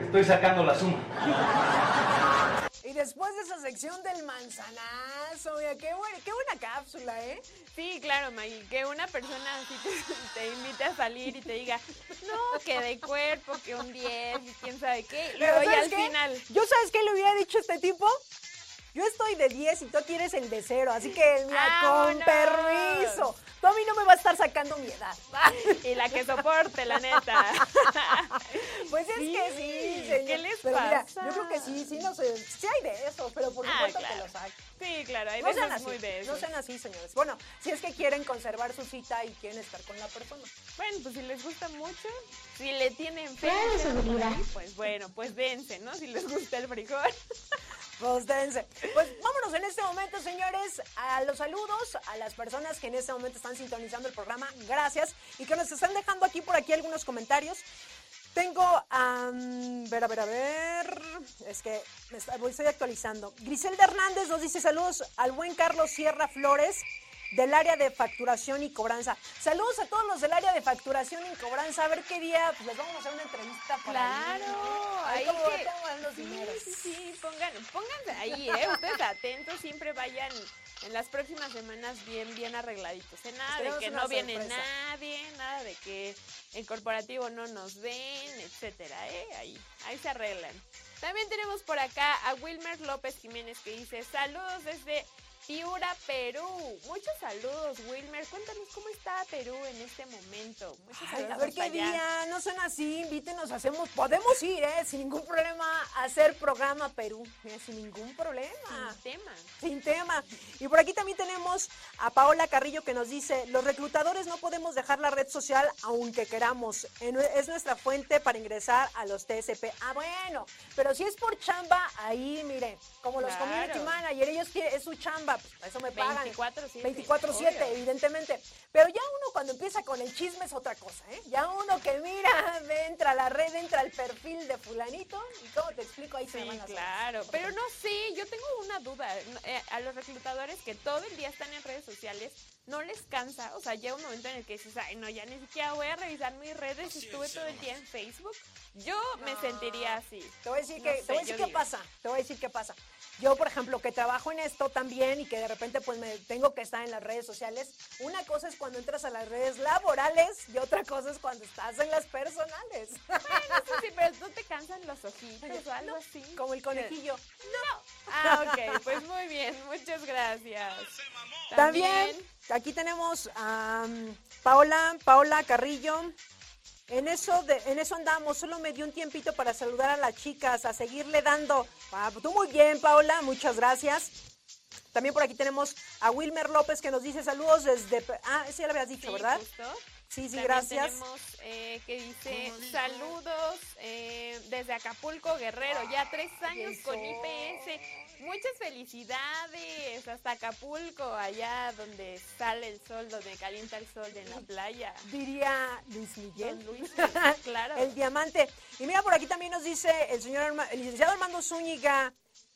Estoy sacando la suma. Y después de esa sección del manzanazo, mira, qué buena, qué buena cápsula, ¿eh? Sí, claro, Maggie, que una persona así te, te invite a salir y te diga, no, que de cuerpo, que un 10 y quién sabe qué. Y Pero luego ya ¿sabes al qué? final, ¿Yo sabes qué le hubiera dicho a este tipo? Yo estoy de 10 y tú tienes el de cero, así que mira, con permiso. Tú a mí no me vas a estar sacando mi edad. y la que soporte, la neta. Pues es Sí, que sí, señor. ¿qué les pero mira, pasa? yo creo que sí, sí, no sé, sí hay de eso, pero por Ah, supuesto claro. que lo sacan. Sí, claro, hay No veces así, muy de eso. no sean así, señores. Bueno, si es que quieren conservar su cita y quieren estar con la persona. Bueno, pues si les gusta mucho, si le tienen fe, Claro, pues bueno, pues dense, ¿no? Si les gusta el frijol. Pues vámonos en este momento, señores, a los saludos a las personas que en este momento están sintonizando el programa. Gracias. Y que nos están dejando aquí por aquí algunos comentarios. Tengo, a ver, a ver, a ver. Es que me está- voy- estoy actualizando. Griselda Hernández nos dice saludos al buen Carlos Sierra Flores del área de facturación y cobranza. Saludos a todos los del área de facturación y cobranza. A ver qué día pues, les vamos a hacer una entrevista. por ahí, Claro, ¿no? ahí como que- los Sí, dineros. sí, sí, pongan, pónganse ahí, ¿eh? Ustedes atentos, siempre vayan en las próximas semanas bien, bien arregladitos. ¿eh? Nada de que no viene nadie, nada de que en corporativo no nos ven, etcétera, ¿eh? Ahí, ahí se arreglan. También tenemos por acá a Wilmer López Jiménez que dice, saludos desde Piura, Perú. Muchos saludos, Wilmer. Cuéntanos cómo está Perú en este momento. Muchos Ay, saludos a ver qué allá. día, no son así, invítenos, hacemos, podemos ir, ¿eh? Sin ningún problema a hacer programa Perú, mira, sin ningún problema, Sin tema. sin tema. Y por aquí también tenemos a Paola Carrillo que nos dice, los reclutadores no podemos dejar la red social aunque queramos, es nuestra fuente para ingresar a los TSP. Ah, bueno, pero si es por chamba, ahí, mire, como los Claro. community manager, ellos quieren, es su chamba, pues, para eso me pagan. 24/7, 24/7, obvio. evidentemente. Pero ya uno cuando empieza con el chisme es otra cosa, ¿eh? Ya uno que mira, entra a la red, entra al perfil de fulanito y cómo te explico, ahí se Sí, van las claro. horas. Pero no sé, yo tengo una duda. Eh, a los reclutadores que todo el día están en redes sociales, ¿no les cansa? O sea, llega un momento en el que dices, ay, no, ya ni siquiera voy a revisar mis redes, estuve todo el día en Facebook. Yo me sentiría así. Te voy a decir, No que, sé, te voy a decir yo qué digo. pasa, te voy a decir qué pasa. Yo, por ejemplo, que trabajo en esto también y que de repente pues me tengo que estar en las redes sociales, una cosa es cuando entras a las redes laborales y otra cosa es cuando estás en las personales. Bueno, sí, sí, pero ¿no te cansan los ojitos o algo así? Como el conejillo. Ah, ok, pues muy bien, muchas gracias. También, aquí tenemos a um, Paola, Paola Carrillo. En eso, de, en eso andamos, solo me dio un tiempito para saludar a las chicas, a seguirle dando. Ah, tú muy bien, Paola, muchas gracias. También por aquí tenemos a Wilmer López que nos dice saludos desde... Ah, ese ya lo habías dicho, Sí, ¿verdad? justo. Sí, sí, También gracias. tenemos eh, que dice saludos eh, desde Acapulco, Guerrero, ya tres años con IPS. Muchas felicidades hasta Acapulco, allá donde sale el sol, donde calienta el sol en la playa. Diría Luis Miguel. Don Luis, claro. El diamante. Y mira, por aquí también nos dice el señor, el licenciado Armando Zúñiga.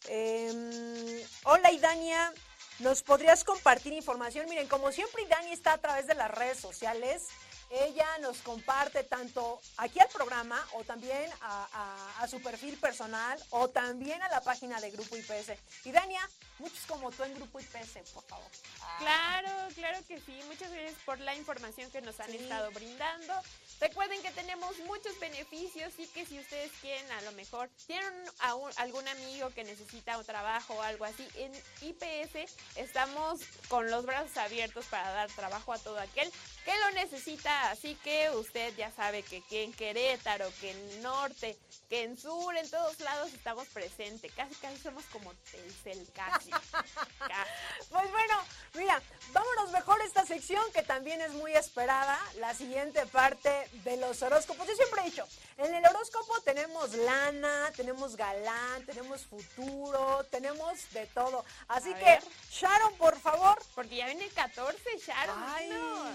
eh, hola, Idania. ¿Nos podrías compartir información? Miren, como siempre, Idania está a través de las redes sociales. Ella nos comparte tanto aquí al programa o también a, su perfil personal o también a la página de Grupo IPS. Idania, muchos como tú en Grupo IPS, por favor. Claro, claro que sí. Muchas gracias por la información que nos han Sí. estado brindando. Recuerden que tenemos muchos beneficios y que si ustedes quieren, a lo mejor tienen a un- algún amigo que necesita un trabajo o algo así, en IPS estamos con los brazos abiertos para dar trabajo a todo aquel que lo necesita. Así que usted ya sabe que en Querétaro, que en norte, que en sur, en todos lados estamos presentes. Casi, casi somos como Telcel, casi. Pues bueno, mira, vámonos mejor a esta sección que también es muy esperada, la siguiente parte de los horóscopos. Yo siempre he dicho, en el horóscopo tenemos lana, tenemos galán, tenemos futuro, tenemos de todo. Así que, Sharon, por favor. Porque ya viene el 14, Sharon. Ay.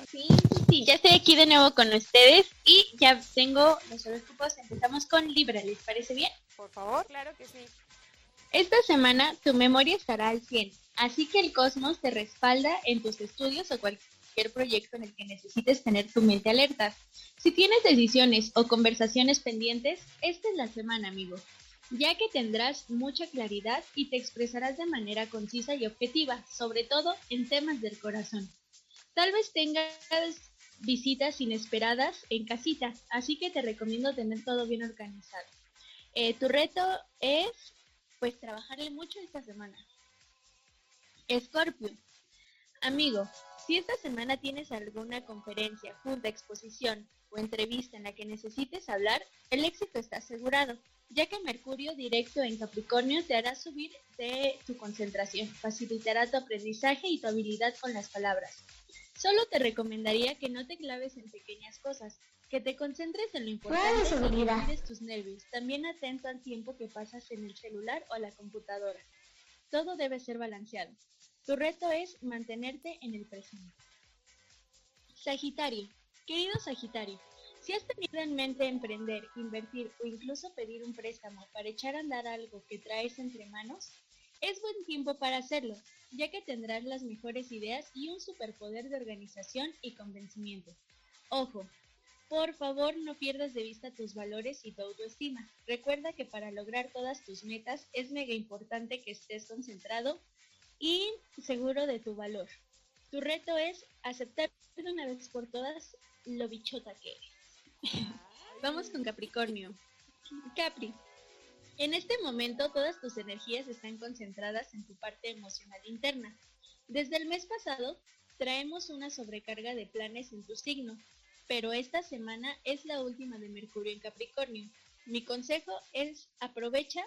Sí, sí, ya estoy aquí de nuevo con ustedes y ya tengo los horóscopos. Empezamos con Libra, ¿les parece bien? Por favor. Claro que sí. Esta semana tu memoria estará al 100, así que el cosmos te respalda en tus estudios o cualquier proyecto en el que necesites tener tu mente alerta. Si tienes decisiones o conversaciones pendientes, esta es la semana, amigo, ya que tendrás mucha claridad y te expresarás de manera concisa y objetiva, sobre todo en temas del corazón. Tal vez tengas visitas inesperadas en casita, así que te recomiendo tener todo bien organizado. Eh, tu reto es pues trabajarle mucho esta semana. Escorpio. Amigo, si esta semana tienes alguna conferencia, junta, exposición o entrevista en la que necesites hablar, el éxito está asegurado, ya que Mercurio directo en Capricornio te hará subir de tu concentración, facilitará tu aprendizaje y tu habilidad con las palabras. Solo te recomendaría que no te claves en pequeñas cosas, que te concentres en lo importante y que tus nervios. También atento al tiempo que pasas en el celular o la computadora. Todo debe ser balanceado. Tu reto es mantenerte en el presente. Sagitario. Querido Sagitario, si has tenido en mente emprender, invertir o incluso pedir un préstamo para echar a andar algo que traes entre manos, es buen tiempo para hacerlo, ya que tendrás las mejores ideas y un superpoder de organización y convencimiento. Ojo, por favor, no pierdas de vista tus valores y tu autoestima. Recuerda que para lograr todas tus metas es mega importante que estés concentrado y seguro de tu valor. Tu reto es aceptar de una vez por todas lo bichota que eres. Vamos con Capricornio. Capri, en este momento todas tus energías están concentradas en tu parte emocional interna. Desde el mes pasado traemos una sobrecarga de planes en tu signo, pero esta semana es la última de Mercurio en Capricornio. Mi consejo es aprovecha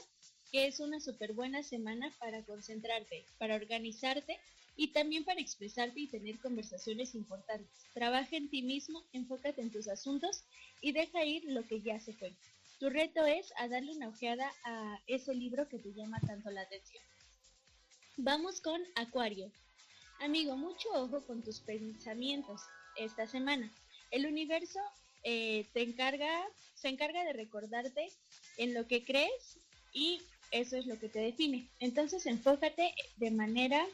que es una súper buena semana para concentrarte, para organizarte y también para expresarte y tener conversaciones importantes. Trabaja en ti mismo, enfócate en tus asuntos y deja ir lo que ya se fue. Tu reto es a darle una ojeada a ese libro que te llama tanto la atención. Vamos con Acuario. Amigo, mucho ojo con tus pensamientos esta semana. El universo eh, te encarga, se encarga de recordarte en lo que crees y eso es lo que te define. Entonces enfócate de manera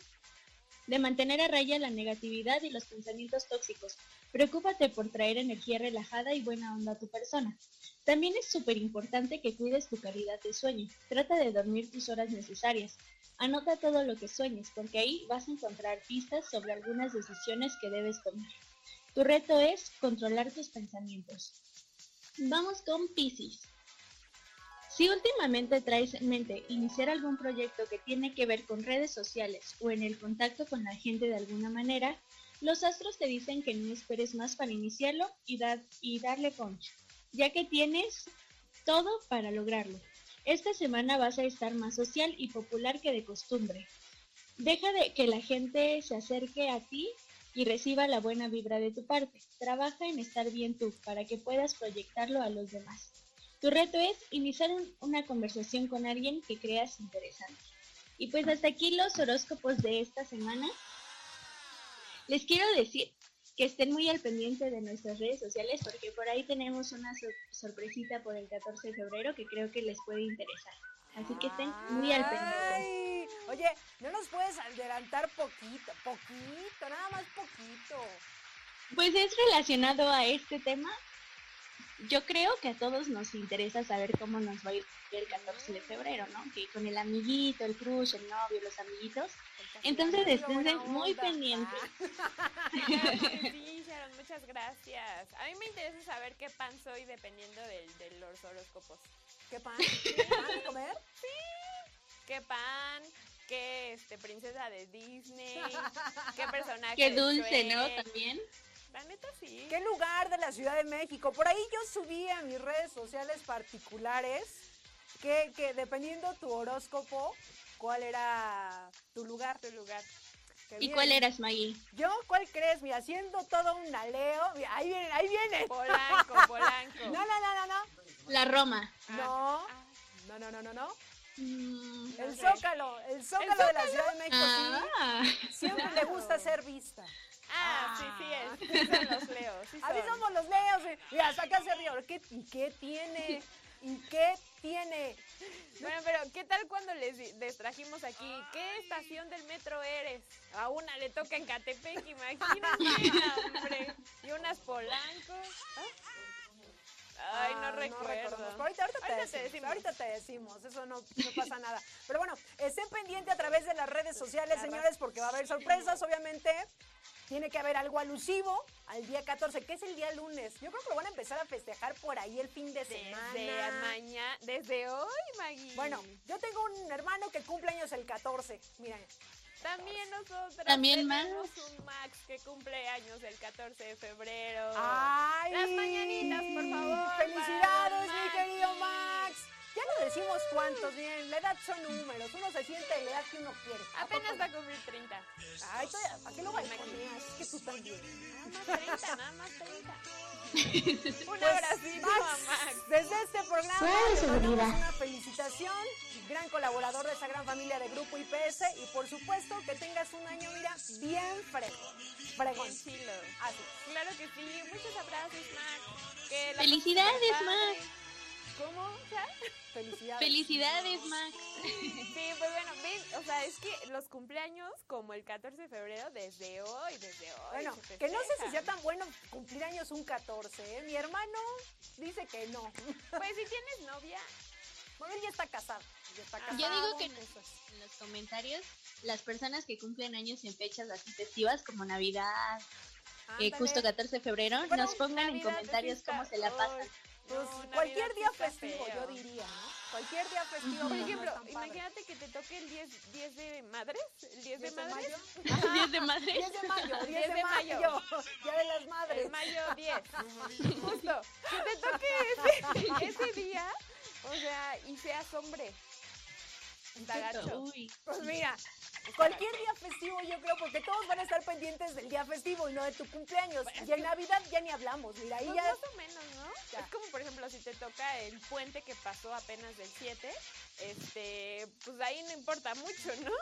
de mantener a raya la negatividad y los pensamientos tóxicos. Preocúpate por traer energía relajada y buena onda a tu persona. También es súper importante que cuides tu calidad de sueño. Trata de dormir tus horas necesarias. Anota todo lo que sueñes, porque ahí vas a encontrar pistas sobre algunas decisiones que debes tomar. Tu reto es controlar tus pensamientos. Vamos con Pisces. Si últimamente traes en mente iniciar algún proyecto que tiene que ver con redes sociales o en el contacto con la gente de alguna manera, los astros te dicen que no esperes más para iniciarlo y, y darle punch, ya que tienes todo para lograrlo. Esta semana vas a estar más social y popular que de costumbre. Deja de que la gente se acerque a ti y reciba la buena vibra de tu parte. Trabaja en estar bien tú para que puedas proyectarlo a los demás. Tu reto es iniciar una conversación con alguien que creas interesante. Y pues hasta aquí los horóscopos de esta semana. Les quiero decir que estén muy al pendiente de nuestras redes sociales porque por ahí tenemos una sorpresita por el 14 de febrero que creo que les puede interesar. Así que estén muy al pendiente. Oye, ¿no nos puedes adelantar poquito, poquito, nada más poquito? Pues es relacionado a este tema. Yo creo que a todos nos interesa saber cómo nos va a ir el 14 de febrero, ¿no? Que con el amiguito, el crush, el novio, los amiguitos. Entonces estén muy pendientes. sí, Sharon, muchas gracias. A mí me interesa saber qué pan soy dependiendo de los horóscopos. ¿Qué pan? ¿Qué pan comer? Sí. ¿Qué pan? ¿Qué este, princesa de Disney? ¿Qué personaje? Qué dulce, ¿no? También. La neta sí. ¿Qué lugar de la Ciudad de México? Por ahí yo subí a mis redes sociales particulares que, que dependiendo tu horóscopo, cuál era tu lugar. Tu lugar. Qué ¿Y bien. cuál eras, Maggie? ¿Yo cuál crees? Mira, haciendo todo un aleo. Mira, ahí viene, ahí viene. Polanco, Polanco. No, no, no, no, no. La Roma. No. Ah. No, no, no, no, no. Mm, El. Zócalo, el Zócalo de la Ciudad de México, ah. sí. Siempre le gusta ser vista. Ah, sí, sí es. Sí son los leos. Sí Así somos los leos. Mira, saca ese río. ¿Qué, ¿Y qué tiene? ¿Y qué tiene? Bueno, pero ¿qué tal cuando les, di- les trajimos aquí? ¿Qué estación del metro eres? A una le toca en Catepec, imagínate, hombre. Y unas Polanco. Ay, no Ah, recuerdo. recordamos. Pero ahorita, ahorita te, Ahorita te decimos, decimos. ahorita te decimos, eso no, no pasa nada. Pero bueno, estén pendientes a través de las redes sociales, señores, porque va a haber sorpresas, obviamente. Tiene que haber algo alusivo al día 14, que es el día lunes. Yo creo que lo van a empezar a festejar por ahí el fin de semana. Desde mañana, desde hoy, Maggie. Bueno, yo tengo un hermano que cumple años el 14. Miren, también nosotros También tenemos un Max que cumple años el 14 de febrero. ¡Ay! Las mañanitas, por favor. ¡Felicidades, mi querido Max! Ya no decimos cuántos, bien, la edad son números, uno se siente en la edad que uno quiere. ¿A Apenas va a cumplir 30. Ay, todavía, ¿para qué lo balconeas? Es que tú también. Nada más 30, nada más 30. Un Pues, abracito Max, a Max. Desde este programa de mandamos seguridad. una felicitación, gran colaborador de esa gran familia de Grupo IPS y por supuesto que tengas un año, mira, bien fregón. Fregón. Así. Claro que sí. Muchos abrazos, Max. Que la Felicidades. Max. ¿Cómo? Sea, Felicidades. Felicidades, Max. Sí, pues bueno, ven, o sea, es que los cumpleaños, como el 14 de febrero, desde hoy, desde hoy. Bueno, que no sé si sea tan bueno cumplir años un 14, ¿eh? Mi hermano dice que no. Pues si tienes novia, Bueno, él ya está casado. Ya está Yo casado. Yo digo que pues, en los comentarios, las personas que cumplen años en fechas así festivas como Navidad, eh, justo 14 de febrero, Bueno, nos pongan en comentarios cómo se la pasan. Pues no, cualquier día festivo, feo. yo diría, ¿no? Cualquier día festivo. Por no ejemplo, padre. imagínate que te toque el 10, 10 de madres, el 10 de 10 de madres. mayo. 10 de madres. 10 de mayo, 10 10 de de mayo. mayo. Día de las madres. El mayo 10. Justo. Que te toque ese, ese día, o sea, y seas hombre. Está gacho. Pues mira, cualquier día festivo yo creo, porque todos van a estar pendientes del día festivo y no de tu cumpleaños. Y en Navidad ya ni hablamos, mira, ahí Pues ya... más o menos, ¿no? Ya. Es como, por ejemplo, si te toca el puente que pasó apenas del 7, este, pues ahí no importa mucho, ¿no?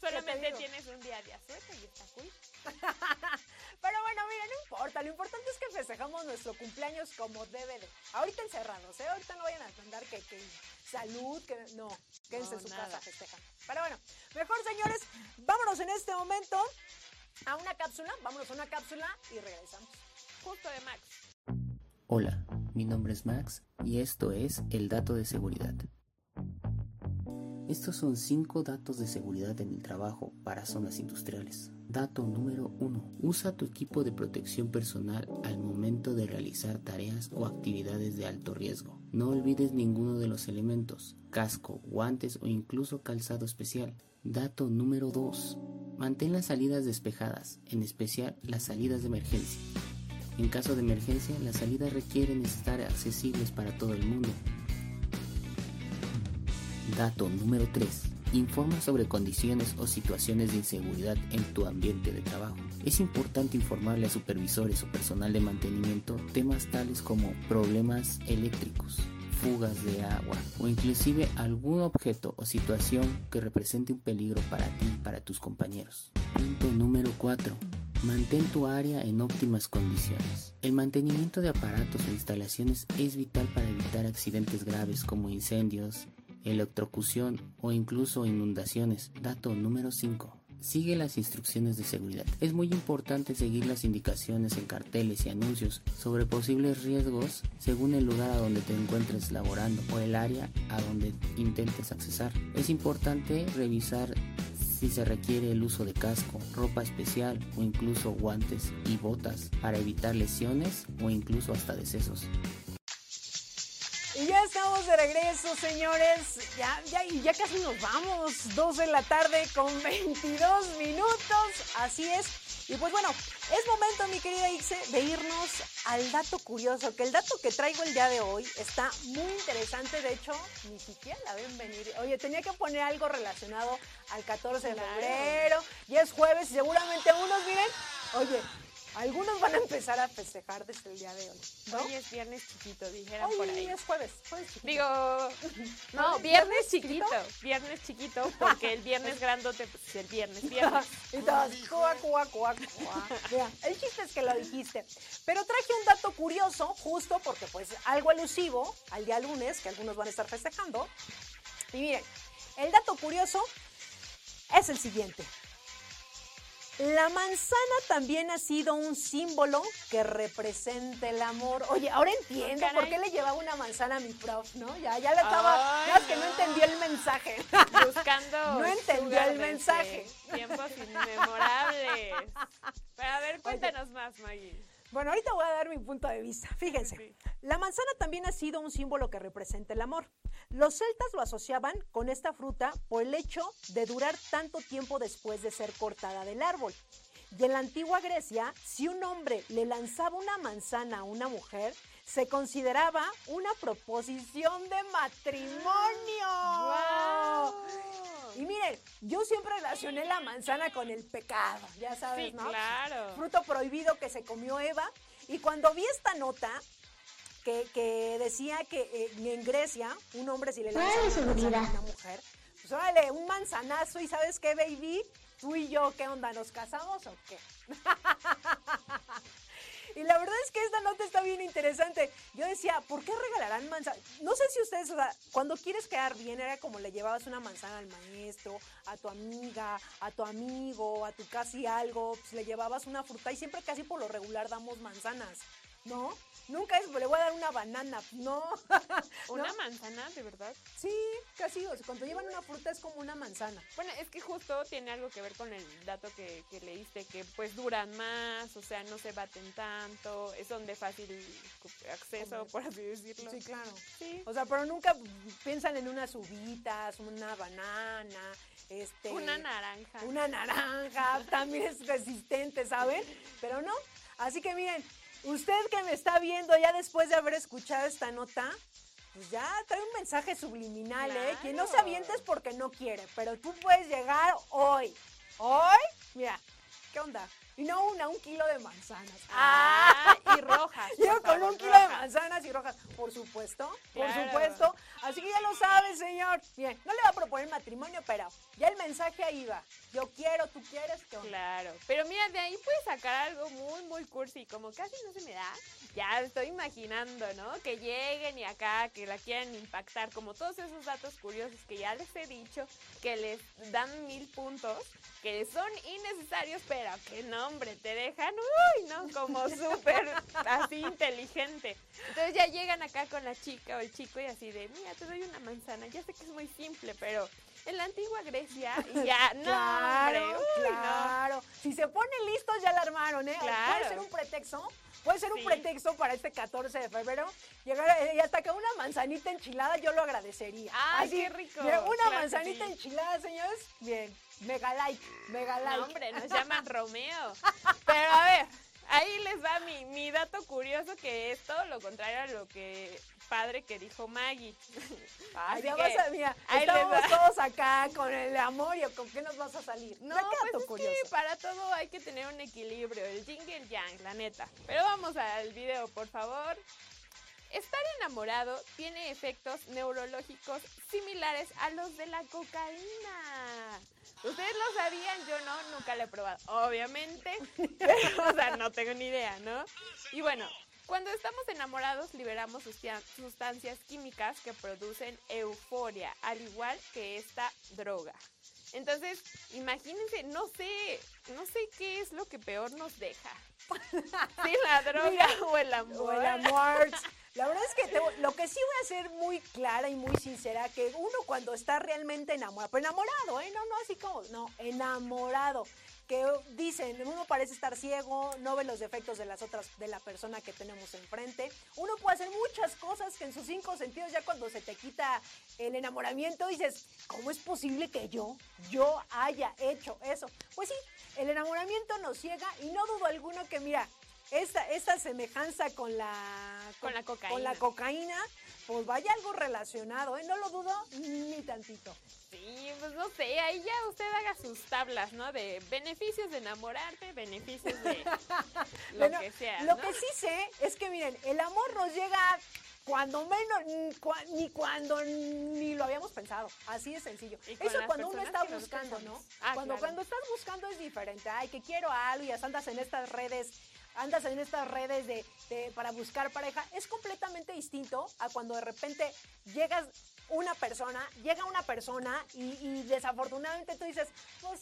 Solamente tienes un día de asueto y está cool. Pero bueno, mira, no importa. Lo importante es que festejamos nuestro cumpleaños como debe de. Ahorita encerrados, ¿eh? Ahorita no vayan a andar que, que salud, que no. Quédense No, en su nada. casa, festejan. Pero bueno, mejor señores, vámonos en este momento a una cápsula. Vámonos a una cápsula y regresamos. Justo de Max. Hola, mi nombre es Max y esto es el dato de seguridad. Estos son 5 datos de seguridad en el trabajo para zonas industriales. Dato número 1. Usa tu equipo de protección personal al momento de realizar tareas o actividades de alto riesgo. No olvides ninguno de los elementos, casco, guantes o incluso calzado especial. Dato número 2. Mantén las salidas despejadas, en especial las salidas de emergencia. En caso de emergencia, las salidas requieren estar accesibles para todo el mundo. Dato número 3. Informa sobre condiciones o situaciones de inseguridad en tu ambiente de trabajo. Es importante informarle a supervisores o personal de mantenimiento temas tales como problemas eléctricos, fugas de agua o inclusive algún objeto o situación que represente un peligro para ti y para tus compañeros. Punto número 4. Mantén tu área en óptimas condiciones. El mantenimiento de aparatos e instalaciones es vital para evitar accidentes graves como incendios, electrocución o incluso inundaciones. Dato número 5. Sigue las instrucciones de seguridad. Es muy importante seguir las indicaciones en carteles y anuncios sobre posibles riesgos según el lugar a donde te encuentres laborando o el área a donde intentes accesar. Es importante revisar si se requiere el uso de casco, ropa especial o incluso guantes y botas para evitar lesiones o incluso hasta decesos. Y ya estamos de regreso, señores. Ya, ya, ya casi nos vamos. 2 de la tarde con 22 minutos. Así es. Y pues bueno, es momento, mi querida Ixe, de irnos al dato curioso, que el dato que traigo el día de hoy está muy interesante, de hecho, ni siquiera la ven venir. Oye, tenía que poner algo relacionado al 14 de febrero, y es jueves, y seguramente unos, miren, oye, algunos van a empezar a festejar desde el día de hoy. ¿no? Hoy es viernes chiquito, dijeron Hoy por ahí. es jueves, jueves chiquito. Digo, no, ¿Viernes chiquito? viernes chiquito, porque el viernes grandote pues, es el viernes, viernes. Y todos, cuá, cuá, cuá, cuá. Mira, el chiste es que lo dijiste. Pero traje un dato curioso, justo porque pues algo alusivo al día lunes, que algunos van a estar festejando. Y miren, el dato curioso es el siguiente. La manzana también ha sido un símbolo que representa el amor. Oye, ahora entiendo por qué le llevaba una manzana a mi prof, ¿no? Ya, ya le estaba. Ya es que no entendió el mensaje. Buscando. No entendió el mensaje. Tiempos inmemorables. Pero a ver, cuéntanos más, Maggie. Bueno, ahorita voy a dar mi punto de vista. Fíjense, la manzana también ha sido un símbolo que representa el amor. Los celtas lo asociaban con esta fruta por el hecho de durar tanto tiempo después de ser cortada del árbol. Y en la antigua Grecia, si un hombre le lanzaba una manzana a una mujer, se consideraba una proposición de matrimonio. Y miren, yo siempre relacioné la manzana con el pecado, ya sabes, Sí, ¿no? claro. Fruto prohibido que se comió Eva. Y cuando vi esta nota, que, que decía que eh, en Grecia, un hombre si le lanzaba Ay, una manzana a una mujer, pues órale, un manzanazo y ¿sabes qué, baby? Tú y yo, ¿qué onda? ¿Nos casamos o qué? Y la verdad es que esta nota está bien interesante. Yo decía, ¿por qué regalarán manzana? No sé si ustedes, cuando quieres quedar bien, era como le llevabas una manzana al maestro, a tu amiga, a tu amigo, a tu casi algo, pues le llevabas una fruta y siempre casi por lo regular damos manzanas, ¿no? Nunca es, le voy a dar una banana, no. ¿Una ¿No? manzana, de verdad? Sí, casi, o sea, cuando llevan una fruta es como una manzana. Bueno, es que justo tiene algo que ver con el dato que, que leíste, que pues duran más, o sea, no se baten tanto, son de fácil acceso, por así decirlo. Sí, claro. Sí. O sea, pero nunca piensan en unas uvitas, una banana, este... Una naranja. Una naranja, también es resistente, ¿saben? Pero no. Así que miren, usted que me está viendo ya después de haber escuchado esta nota, pues ya trae un mensaje subliminal, ¿eh? Quien no se Claro. aviente es porque no quiere, pero tú puedes llegar hoy. Hoy, mira, ¿qué onda? Y no una, un kilo de manzanas. Ah, y rojas. Llego con un kilo de manzanas y rojas, por supuesto, por Claro. supuesto. Así que ya lo sabe, señor. Bien, no le va a proponer matrimonio, pero ya el mensaje ahí va. Yo quiero, tú quieres, ¿qué onda? Claro, pero mira, de ahí puedes sacar algo muy, muy cursi, como casi no se me da, ya estoy imaginando, ¿no? Que lleguen y acá, que la quieran impactar, como todos esos datos curiosos que ya les he dicho, que les dan mil puntos, que son innecesarios, pero que no, hombre, te dejan, uy, ¿no? Como súper así inteligente. Entonces ya llegan acá con la chica o el chico y así de, mira, te doy una manzana, ya sé que es muy simple, pero en la antigua Grecia, ya, no, claro, hombre, uy, no. claro. Si se ponen listos, ya la armaron, ¿eh? Claro. Puede ser un pretexto. Puede ser un Sí. pretexto para este 14 de febrero. Llegar y hasta que una manzanita enchilada yo lo agradecería. Ay, qué rico. una Claro manzanita sí. enchilada, señores. Bien. Mega like, mega like. No, hombre, nos llaman Romeo. Pero a ver, ahí les va mi, mi dato curioso que es todo lo contrario a lo que padre que dijo Maggie. Ay, ya vas a, mira, ahí les estamos va. todos acá con el amor y con qué nos vas a salir. No, pues es curioso. que para todo hay que tener un equilibrio, el yin y el yang, la neta. Pero vamos al video, por favor. Estar enamorado tiene efectos neurológicos similares a los de la cocaína. Ustedes lo sabían, yo no, nunca lo he probado, obviamente. Pero, o sea, no tengo ni idea, ¿no? Y bueno, cuando estamos enamorados liberamos sustancias químicas que producen euforia, al igual que esta droga. Entonces, imagínense, no sé, no sé qué es lo que peor nos deja. Si la droga Mira, o el amor. O el amor. La verdad es que lo que sí voy a ser muy clara y muy sincera que uno cuando está realmente enamorado, pero enamorado, ¿eh? No, no así como, no, enamorado. Que dicen, uno parece estar ciego, no ve los defectos de las otras, de la persona que tenemos enfrente. Uno puede hacer muchas cosas que en sus cinco sentidos, ya cuando se te quita el enamoramiento, dices, ¿cómo es posible que yo, yo haya hecho eso? Pues sí, el enamoramiento nos ciega y no dudo alguno que, mira, esta, esta semejanza con la, Con la cocaína. con la cocaína, pues vaya algo relacionado, ¿eh? No lo dudo ni tantito. Sí, pues no sé, ahí ya usted haga sus tablas, ¿no? De beneficios de enamorarte, beneficios de lo Bueno, que sea. Lo que sí sé es que, miren, el amor nos llega cuando menos, ni cua- ni cuando ni lo habíamos pensado. Así de sencillo. Eso cuando uno está buscando, ¿no? Ah, cuando, claro. cuando estás buscando es diferente. Ay, que quiero algo y hasta andas en estas redes. Andas en estas redes de, de- para buscar pareja, es completamente distinto a cuando de repente llegas una persona, llega una persona y, y desafortunadamente tú dices, pues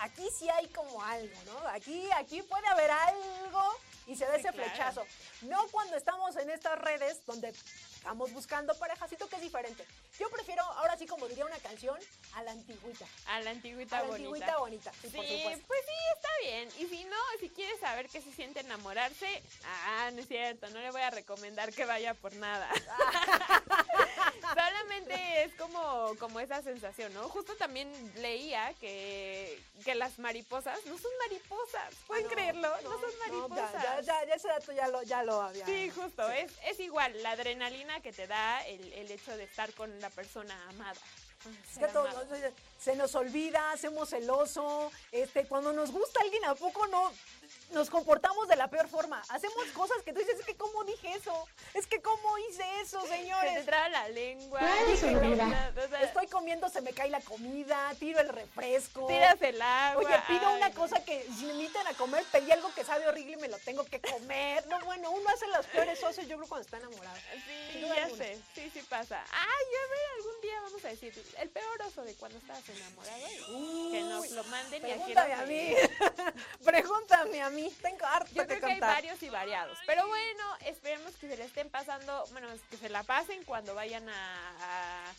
aquí sí hay como algo, ¿no? Aquí, aquí puede haber algo y se da Sí, ese claro. flechazo. No cuando estamos en estas redes donde estamos buscando pareja, siento que es diferente. Yo prefiero, ahora sí como diría una canción, a la antigüita. A la antigüita A la bonita. antigüita bonita, sí, Sí, por supuesto. pues sí, está bien. Y si no, si quieres saber qué se siente enamorarse, ah, no es cierto, no le voy a recomendar que vaya por nada. Solamente es como, como esa sensación, ¿no? Justo también leía que, que las mariposas no son mariposas. ¿Pueden Ah, no, creerlo? No, no, son mariposas. ya, ya, ya, ya ese dato ya lo, ya lo había. Sí, justo, Es, es igual la adrenalina que te da el, el hecho de estar con la persona amada. Es que todo- se- se nos olvida, hacemos celoso, este, cuando nos gusta alguien, ¿a poco no nos comportamos de la peor forma? Hacemos cosas que tú dices, es que cómo dije eso, es que cómo hice eso, Se señores. la lengua. Se olvida, o sea, Estoy comiendo, se me cae la comida, tiro el refresco. Tiras el agua. Oye, pido ay, una cosa que si me invitan a comer, pedí algo que sabe horrible y me lo tengo que comer. No, bueno, uno hace las peores cosas, yo creo, cuando está enamorado. Sí, Sin duda ya alguna. sé. Sí, sí pasa. Ay, a ver, algún día vamos a decir el peor oso de cuando estabas enamorado. que nos lo manden y aquí Pregúntame a mí. Pregúntame a mí. Tengo harto Yo que creo que hay contar. varios y variados. Pero bueno, esperemos que se le estén pasando, bueno, que se la pasen cuando vayan a,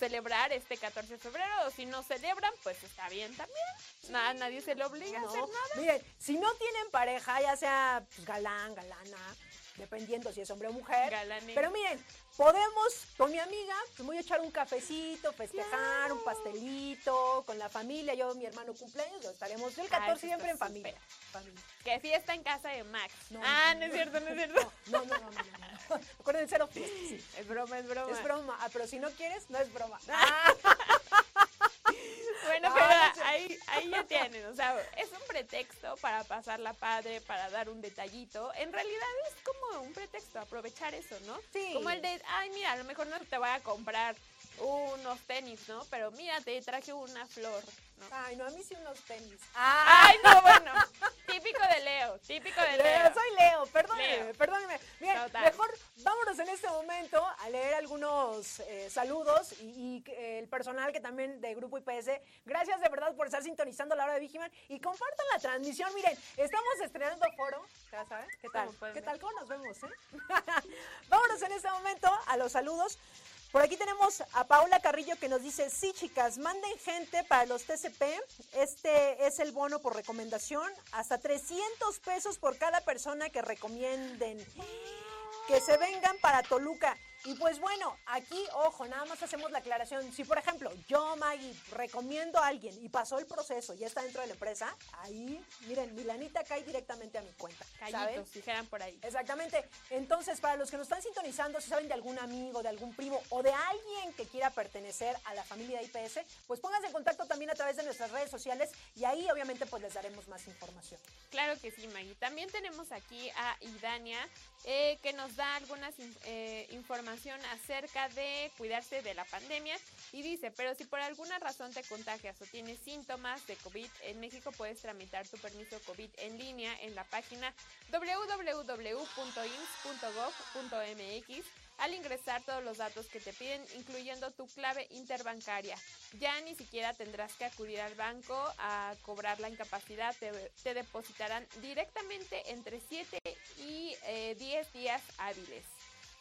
celebrar este 14 de febrero. O si no celebran, pues está bien también. Nada, nadie se le obliga a hacer nada. Miren, si no tienen pareja, ya sea pues, galán, galana, dependiendo si es hombre o mujer. Pero miren, podemos, con mi amiga, pues voy a echar un cafecito, festejar, un pastelito, con la familia. Yo, mi hermano cumpleaños, lo estaremos el Ay, 14 eso siempre en familia. familia. Que fiesta en casa de Max. No, ah, no, no es cierto, no es cierto. No, no, no, no, no. no. Recuerden, cero fiestas, sí. Es broma, es broma. Es broma, ah, pero si no quieres, no es broma. Bueno, No, pero no sé. ahí, ahí ya tienen, o sea, es un pretexto para pasarla padre, para dar un detallito. En realidad es como un pretexto, aprovechar eso, ¿no? Sí. Como el de, ay, mira, a lo mejor no te voy a comprar unos tenis, ¿no? Pero mira, te traje una flor, ¿no? Ay, no, a mí sí unos tenis. Ay, no, bueno, típico de Leo, típico de Leo. Leo, soy Leo, perdóneme, Leo. perdóneme. Bien, Total. mejor vámonos en este momento a leer algunos eh, saludos y, y, eh, el personal que también de Grupo IPS. Gracias de verdad por estar sintonizando la hora de Vigiman y compartan la transmisión. Miren, estamos estrenando foro. Ya sabes, ¿qué tal? ¿Qué ver. tal? ¿Cómo nos vemos? eh? vámonos en este momento a los saludos. Por aquí tenemos a Paula Carrillo que nos dice, sí chicas, manden gente para los TCP, este es el bono por recomendación, hasta 300 pesos por cada persona que recomienden, que se vengan para Toluca. Y pues bueno, aquí, ojo, nada más hacemos la aclaración, si por ejemplo yo, Maggie, recomiendo a alguien y pasó el proceso y está dentro de la empresa, ahí, miren, mi lanita cae directamente a mi cuenta. Callitos, dijeran por ahí. Exactamente. Entonces, para los que nos están sintonizando, si saben de algún amigo, de algún primo o de alguien que quiera pertenecer a la familia de IPS, pues pónganse en contacto también a través de nuestras redes sociales y ahí obviamente pues les daremos más información. Claro que sí, Maggie. También tenemos aquí a Idania, eh, que nos da algunas in- eh, información acerca de cuidarse de la pandemia y dice, pero si por alguna razón te contagias o tienes síntomas de COVID, en México puedes tramitar tu permiso COVID en línea en la página www.ins.gov.mx al ingresar todos los datos que te piden, incluyendo tu clave interbancaria. Ya ni siquiera tendrás que acudir al banco a cobrar la incapacidad, te, te depositarán directamente entre 7 y eh, 10 días hábiles.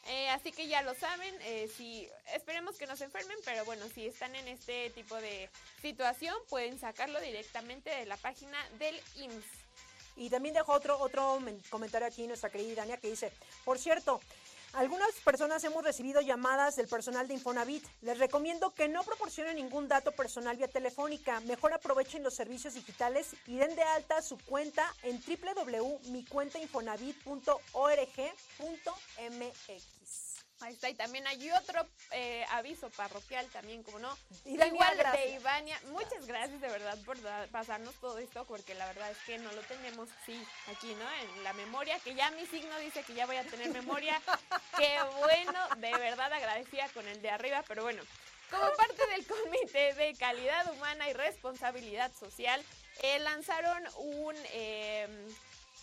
Eh, así que ya lo saben, eh, si esperemos que no se enfermen, pero bueno, si están en este tipo de situación, pueden sacarlo directamente de la página del IMSS. Y también dejó otro, otro men- comentario aquí nuestra querida Dania que dice, por cierto, algunas personas hemos recibido llamadas del personal de Infonavit. Les recomiendo que no proporcionen ningún dato personal vía telefónica. Mejor aprovechen los servicios digitales y den de alta su cuenta en www.micuentainfonavit.org.mx. Ahí está, y también hay otro eh, aviso parroquial también, como no. Igual gracias. de Ivania. Muchas gracias de verdad por pasarnos todo esto, porque la verdad es que no lo tenemos, sí, aquí, ¿no? En la memoria, que ya mi signo dice que ya voy a tener memoria. Qué bueno, de verdad agradecida con el de arriba, pero bueno. Como parte del Comité de Calidad Humana y Responsabilidad Social, eh, lanzaron un... eh,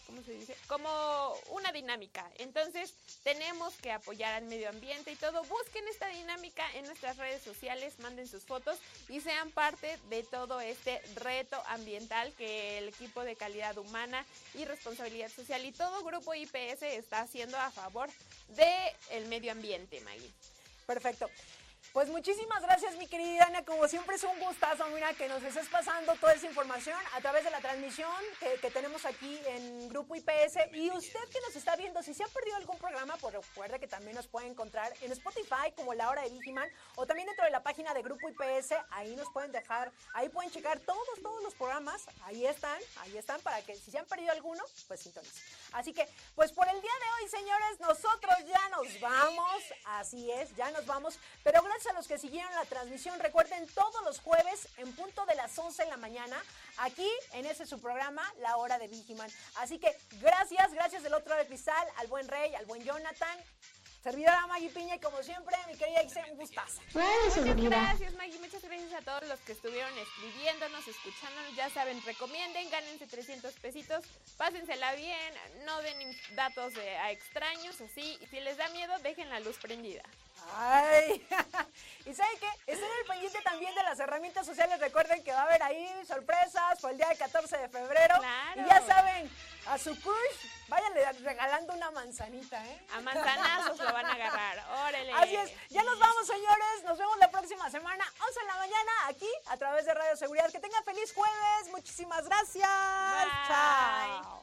¿cómo se dice? Como una dinámica. Entonces, tenemos que apoyar al medio ambiente y todo. Busquen esta dinámica en nuestras redes sociales, manden sus fotos y sean parte de todo este reto ambiental que el equipo de calidad humana y responsabilidad social y todo grupo IPS está haciendo a favor del medio ambiente, Maggie. Perfecto. Pues muchísimas gracias, mi querida Ana. Como siempre es un gustazo, mira, que nos estés pasando toda esa información a través de la transmisión que, tenemos aquí en Grupo IPS. Y usted que nos está viendo, si se ha perdido algún programa, pues recuerde que también nos puede encontrar en Spotify como La Hora de Vigiman o también dentro de la página de Grupo IPS. Ahí nos pueden dejar, ahí pueden checar todos, todos los programas. Ahí están, ahí están para que si se han perdido alguno, pues sintonicen. Así que, pues por el día de hoy, señores, nosotros ya nos vamos. Así es, ya nos vamos. Pero gracias a los que siguieron la transmisión, recuerden todos los jueves en punto de las 11 de la mañana, aquí en ese su programa, La Hora de Vigiman. Así que gracias, gracias del otro lado del cristal, al buen Rey, al buen Jonathan. Servidora Maggie Piña y como siempre, mi querida Ixe, un gustazo. Muchas gracias, Maggie. Muchas gracias a todos los que estuvieron escribiéndonos, escuchándonos. Ya saben, recomienden, gánense 300 pesitos, pásensela bien, no den datos de- a extraños, así. Y si les da miedo, dejen la luz prendida. Ay, y ¿saben qué? Estén al pendiente también de las herramientas sociales. Recuerden que va a haber ahí sorpresas por el día del 14 de febrero. Claro. Y ya saben, a su crush, váyanle regalando una manzanita, ¿eh? A manzanazos lo van a agarrar. Órale. Así es. Ya nos vamos, señores. Nos vemos la próxima semana, 11 de la mañana, aquí a través de Radio Seguridad. Que tengan feliz jueves. Muchísimas gracias. Chao.